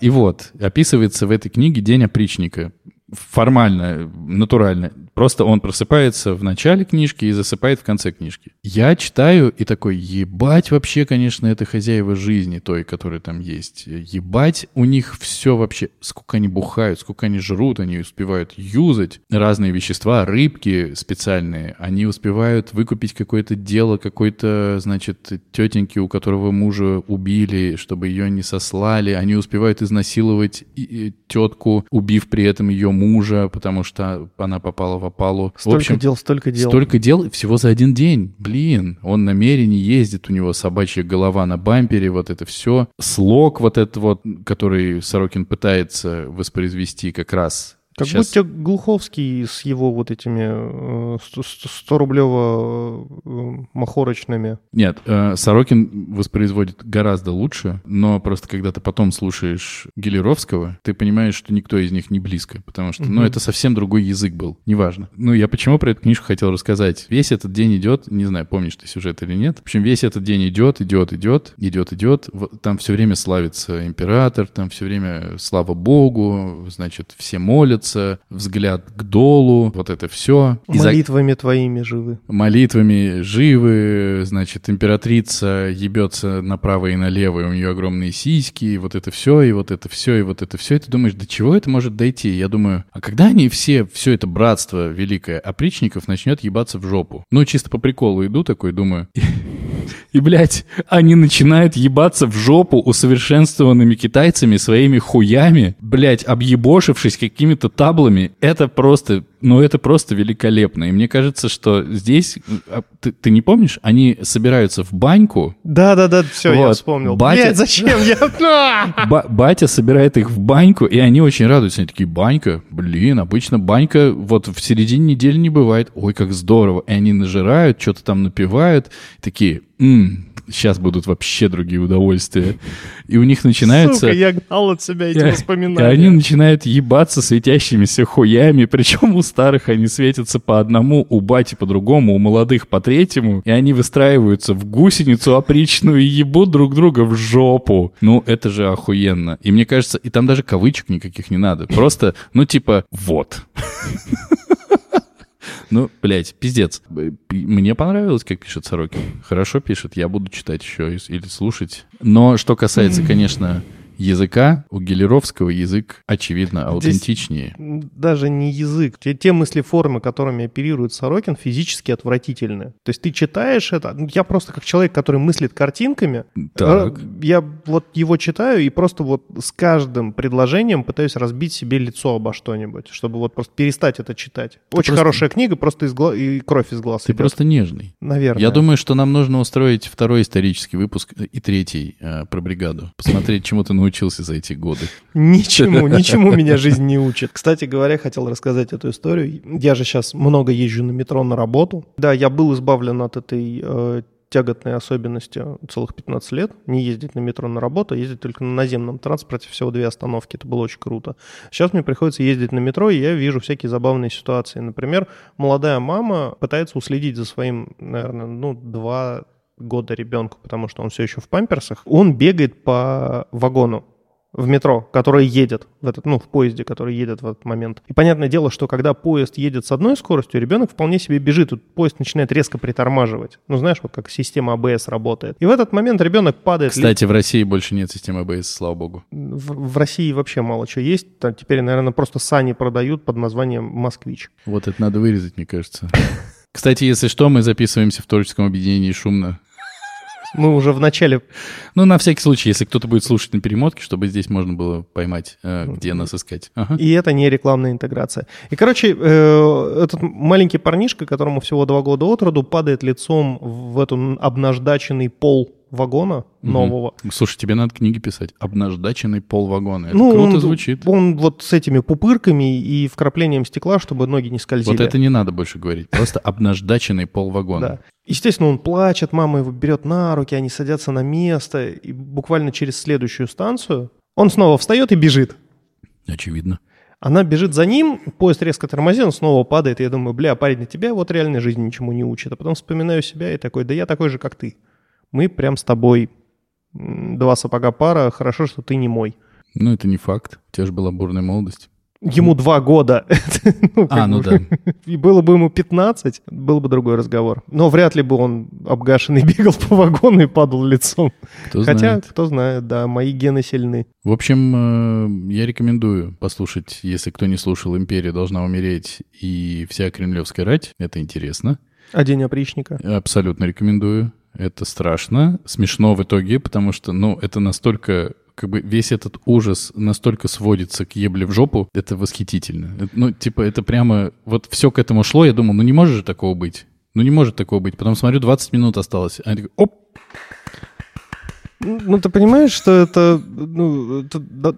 И вот, описывается в этой книге День опричника формально, натурально. Просто он просыпается в начале книжки и засыпает в конце книжки. Я читаю и такой, ебать вообще, конечно, это хозяева жизни той, которая там есть. Ебать у них все вообще, сколько они бухают, сколько они жрут, они успевают юзать разные вещества, рыбки специальные. Они успевают выкупить какое-то дело какой-то, значит, тетеньки, у которого мужа убили, чтобы ее не сослали. Они успевают изнасиловать тетку, убив при этом ее мужа, потому что она попала в опалу. Столько в общем, дел, столько дел. Столько дел всего за один день. Блин, он намеренно ездит, у него собачья голова на бампере, вот это все. Слог вот этот вот, который Сорокин пытается воспроизвести как раз как Сейчас... будто Глуховский с его вот этими 100-рублево э, э, махорочными. Нет, э, Сорокин воспроизводит гораздо лучше, но просто когда ты потом слушаешь Гелеровского, ты понимаешь, что никто из них не близко, потому что, угу. ну, это совсем другой язык был, неважно. Ну, я почему про эту книжку хотел рассказать? Весь этот день идет, не знаю, помнишь ты сюжет или нет, в общем, весь этот день идет, идет, идет, идет, идет, там все время славится император, там все время слава богу, значит, все молятся, молятся, взгляд к долу, вот это все. Молитвами за... твоими живы. Молитвами живы, значит, императрица ебется направо и налево, и у нее огромные сиськи, и вот это все, и вот это все, и вот это все. И ты думаешь, до чего это может дойти? Я думаю, а когда они все, все это братство великое опричников начнет ебаться в жопу? Ну, чисто по приколу иду такой, думаю... И, блядь, они начинают ебаться в жопу усовершенствованными китайцами своими хуями, блядь, объебошившись какими-то таблами. Это просто ну, это просто великолепно. И мне кажется, что здесь, а, ты, ты не помнишь, они собираются в баньку. Да-да-да, все, вот. я вспомнил. Батя... Блядь, зачем я... Ба- батя собирает их в баньку, и они очень радуются. Они такие, банька, блин, обычно банька вот в середине недели не бывает. Ой, как здорово. И они нажирают, что-то там напивают. Такие, м-м, сейчас будут вообще другие удовольствия. И у них начинается... Сука, я гнал от себя эти И- воспоминания. И они начинают ебаться светящимися хуями, причем у старых они светятся по одному, у бати по другому, у молодых по третьему, и они выстраиваются в гусеницу опричную и ебут друг друга в жопу. Ну, это же охуенно. И мне кажется, и там даже кавычек никаких не надо. Просто, ну, типа, вот. Ну, блядь, пиздец. Пи- Мне понравилось, как пишет Сорокин. Хорошо пишет, я буду читать еще или слушать. Но что касается, конечно, языка, у Гелеровского язык, очевидно, аутентичнее. даже не язык. Те, те мыслеформы, которыми оперирует Сорокин, физически отвратительны. То есть ты читаешь это, ну, я просто как человек, который мыслит картинками, Так. э, я вот его читаю и просто вот с каждым предложением пытаюсь разбить себе лицо обо что-нибудь, чтобы вот просто перестать это читать. Очень просто- хорошая книга, просто из гла- и кровь из глаз Ты идет. просто нежный. Наверное. Я думаю, что нам нужно устроить второй исторический выпуск э, и третий э, про бригаду. Посмотреть, чему ты научился за эти годы. Ничему, ничему меня жизнь не учит. Кстати говоря, хотел рассказать эту историю. Я же сейчас много езжу на метро на работу. Да, я был избавлен от этой э, тяготной особенности целых 15 лет. Не ездить на метро на работу, а ездить только на наземном транспорте. Всего две остановки. Это было очень круто. Сейчас мне приходится ездить на метро, и я вижу всякие забавные ситуации. Например, молодая мама пытается уследить за своим, наверное, ну, два года ребенку, потому что он все еще в памперсах. Он бегает по вагону в метро, который едет в этот, ну, в поезде, который едет в этот момент. И понятное дело, что когда поезд едет с одной скоростью, ребенок вполне себе бежит, тут поезд начинает резко притормаживать. Ну, знаешь, вот как система АБС работает. И в этот момент ребенок падает. ли- Кстати, в России больше нет системы АБС, слава богу. В, в России вообще мало чего есть. Там теперь, наверное, просто сани продают под названием «Москвич». Вот это надо вырезать, мне кажется. Кстати, если что, мы записываемся в творческом объединении «Шумно». Мы уже в начале... Ну, на всякий случай, если кто-то будет слушать на перемотке, чтобы здесь можно было поймать, э, где нас искать. Ага. И это не рекламная интеграция. И, короче, э, этот маленький парнишка, которому всего два года от роду, падает лицом в эту обнаждаченный пол вагона нового. Слушай, тебе надо книги писать. Обнаждаченный пол вагона. Это Ну, круто он, звучит. Он вот с этими пупырками и вкраплением стекла, чтобы ноги не скользили. Вот это не надо больше говорить. Просто обнаждаченный пол вагона. Да. Естественно, он плачет, мама его берет на руки, они садятся на место, и буквально через следующую станцию он снова встает и бежит. Очевидно. Она бежит за ним, поезд резко тормозит, он снова падает, и я думаю, бля, парень, на тебя вот реальная жизнь ничему не учит. А потом вспоминаю себя и такой, да я такой же, как ты. Мы прям с тобой два сапога пара, хорошо, что ты не мой. Ну, это не факт. У тебя же была бурная молодость. Ему два года. Ну, А, ну бы. да. И было бы ему 15, был бы другой разговор. Но вряд ли бы он обгашенный бегал по вагону и падал лицом. Кто Хотя, знает. кто знает, да, мои гены сильны. В общем, э, я рекомендую послушать, если кто не слушал «Империя должна умереть» и «Вся кремлевская рать». Это интересно. А день опричника? Абсолютно рекомендую. Это страшно, смешно в итоге, потому что, ну, это настолько, как бы весь этот ужас настолько сводится к ебле в жопу, это восхитительно. Это, Ну, типа, это прямо, вот все к этому шло, я думал, ну не может же такого быть. Ну не может такого быть. Потом смотрю, 20 минут осталось. А я такой, оп, Ну, ты понимаешь, что это, ну, это до-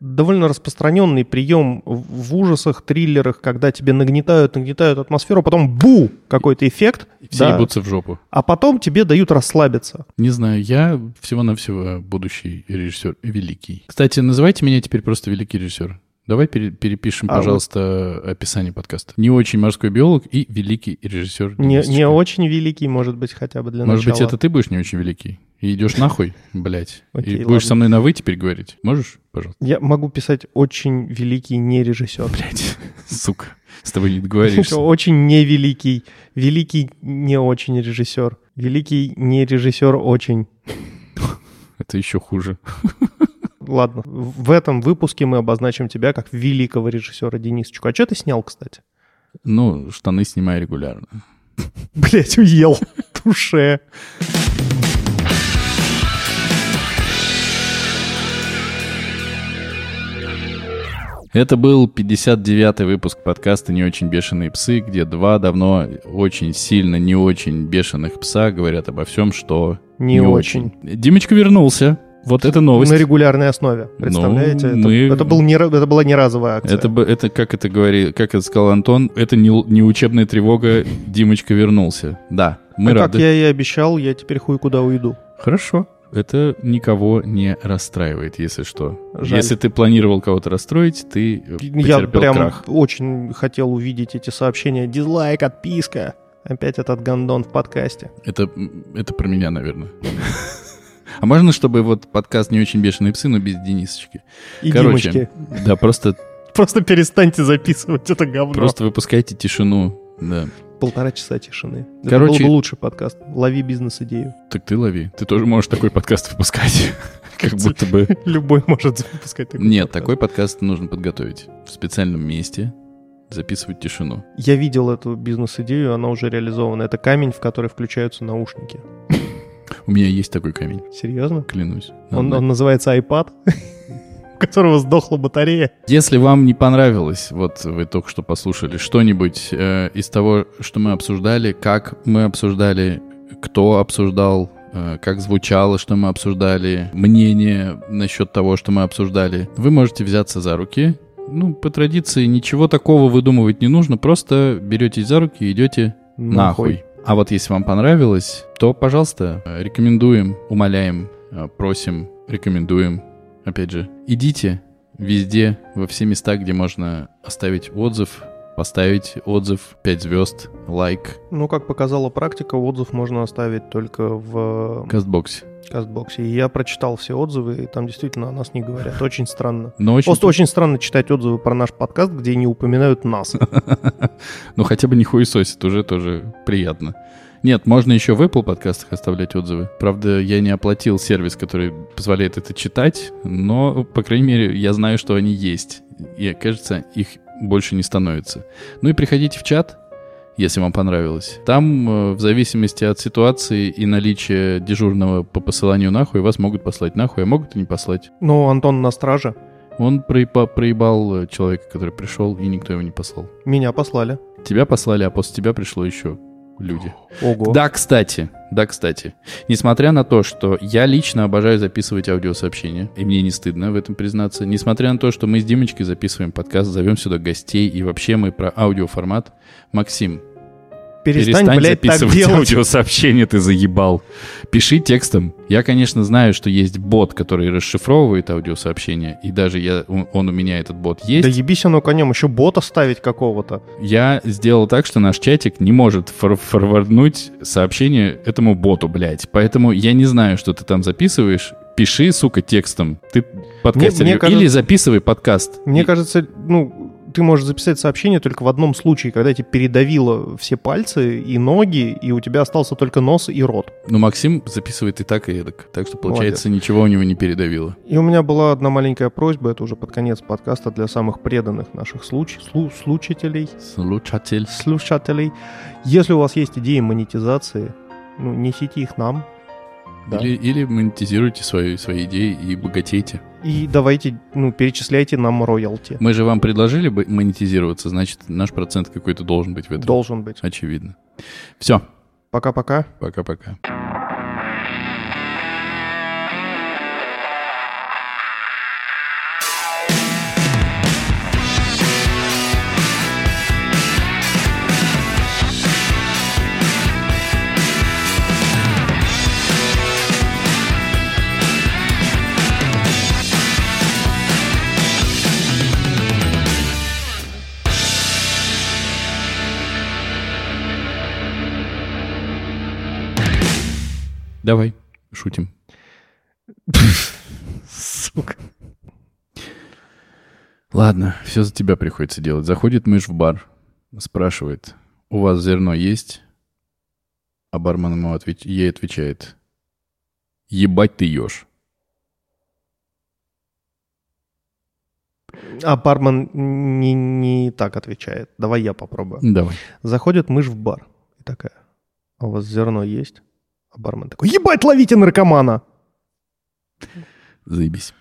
довольно распространенный прием в ужасах, триллерах, когда тебе нагнетают, нагнетают атмосферу, а потом бу, какой-то эффект, все да, ебутся в жопу. а потом тебе дают расслабиться. Не знаю, я всего-навсего будущий режиссер великий. Кстати, называйте меня теперь просто великий режиссер. Давай пере- перепишем, А, пожалуйста, описание подкаста. Не очень морской биолог и великий режиссер. Не, не очень великий, может быть, хотя бы для Может начала. быть, это ты будешь не очень великий? И идешь нахуй, блядь. Окей, и будешь ладно. со мной на «вы» теперь говорить? Можешь, пожалуйста? Я могу писать очень великий не режиссер. Блядь, сука, с тобой не договоришься. Очень невеликий. Великий не очень режиссер. Великий не режиссер очень. Это еще хуже. Ладно, в этом выпуске мы обозначим тебя как великого режиссера Денисочку. А что ты снял, кстати? Ну, штаны снимаю регулярно. Блять, уел. Туше. Это был 59-й выпуск подкаста «Не очень бешеные псы», где два давно очень сильно не очень бешеных пса говорят обо всем, что Не очень. Димочка вернулся. Вот это новость. На регулярной основе. Представляете? Ну, это, мы- это, был не, это была не разовая акция. Это, это как это говорит, как это сказал Антон, это не, не учебная тревога, Димочка вернулся. Да, мы А рады. как я и обещал, я теперь хуй куда уйду. Хорошо. Это никого не расстраивает, если что. Жаль. Если ты планировал кого-то расстроить, ты э, Я потерпел прям крах. очень хотел увидеть эти сообщения. Дизлайк, отписка. Опять этот гандон в подкасте. Это, это про меня, наверное. А можно, чтобы вот подкаст не очень бешеные псы, но без Денисочки? И Короче, Димочки. да, просто, Просто перестаньте записывать это говно. просто выпускайте тишину. Да. Полтора часа тишины. Это Короче- был бы лучший подкаст. Лови бизнес-идею. Так ты лови. Ты тоже можешь такой подкаст выпускать. Как будто бы... Любой может запускать такой Нет, такой подкаст нужно подготовить. В специальном месте записывать тишину. Я видел эту бизнес-идею, она уже реализована. Это камень, в который включаются наушники. У меня есть такой камень, Серьезно? клянусь. Он, называется iPad, которого сдохла батарея. Если вам не понравилось, вот вы только что послушали, что-нибудь э, из того, что мы обсуждали, как мы обсуждали, кто обсуждал, э, как звучало, что мы обсуждали, мнение насчет того, что мы обсуждали, вы можете взяться за руки. Ну, по традиции, ничего такого выдумывать не нужно, просто беретесь за руки и идете нахуй. А вот если вам понравилось, то, пожалуйста, рекомендуем, умоляем, э, просим, рекомендуем. Опять же, идите везде, во все места, где можно оставить отзыв, поставить отзыв, 5 звезд, лайк, Ну, как показала практика, отзыв можно оставить только в кастбоксе. кастбоксе. И я прочитал все отзывы, и там действительно о нас не говорят. Очень странно. Но очень... Просто очень странно читать отзывы про наш подкаст, где не упоминают нас. Ну, хотя бы не хуесосит, уже тоже приятно. Нет, можно еще в Apple подкастах оставлять отзывы. Правда, я не оплатил сервис, который позволяет это читать, но, по крайней мере, я знаю, что они есть. И, кажется, их больше не становится. Ну и приходите в чат, если вам понравилось. Там, э, в зависимости от ситуации и наличия дежурного по посыланию нахуй, вас могут послать нахуй, а могут и не послать. Ну, Антон на страже. Он проеба- проебал э, человека, который пришел, и никто его не послал. Меня послали. Тебя послали, а после тебя пришло еще люди. Ого. Да, кстати, да, кстати. Несмотря на то, что я лично обожаю записывать аудиосообщения, и мне не стыдно в этом признаться, несмотря на то, что мы с Димочкой записываем подкаст, зовем сюда гостей, и вообще мы про аудиоформат. Максим, Перестань, перестань блядь, так записывать делать. аудиосообщение, ты заебал. Пиши текстом. Я, конечно, знаю, что есть бот, который расшифровывает аудиосообщения, и даже я, он у меня, этот бот, есть. Да ебись оно конем, еще бота ставить какого-то. Я сделал так, что наш чатик не может фор- форварднуть сообщение этому боту, блядь. Поэтому я не знаю, что ты там записываешь. Пиши, сука, текстом. Ты подкастер. мне кажется- Или записывай подкаст. Мне И- кажется, ну, ты можешь записать сообщение только в одном случае, когда тебе передавило все пальцы и ноги, и у тебя остался только нос и рот. Ну, Максим записывает и так, и эдак. Так что, получается, ничего у него не передавило. И у меня была одна маленькая просьба, это уже под конец подкаста для самых преданных наших случ... слу- слушателей, Слушатель. слушателей. Если у вас есть идеи монетизации, ну, несите их нам. Да. Или, или монетизируйте свои, свои идеи и богатейте. И давайте, ну, перечисляйте нам роялти. Мы же вам предложили бы монетизироваться, значит, наш процент какой-то должен быть в этом. Должен быть. Очевидно. Все. Пока-пока. Пока-пока. Давай, шутим. Сука. Ладно, все за тебя приходится делать. Заходит мышь в бар, спрашивает, у вас зерно есть? А бармен ему отвеч... ей отвечает, ебать ты ешь. А бармен не, не так отвечает. Давай я попробую. Давай. Заходит мышь в бар. И такая, а у вас зерно есть? А бармен такой, ебать, ловите наркомана! Заебись.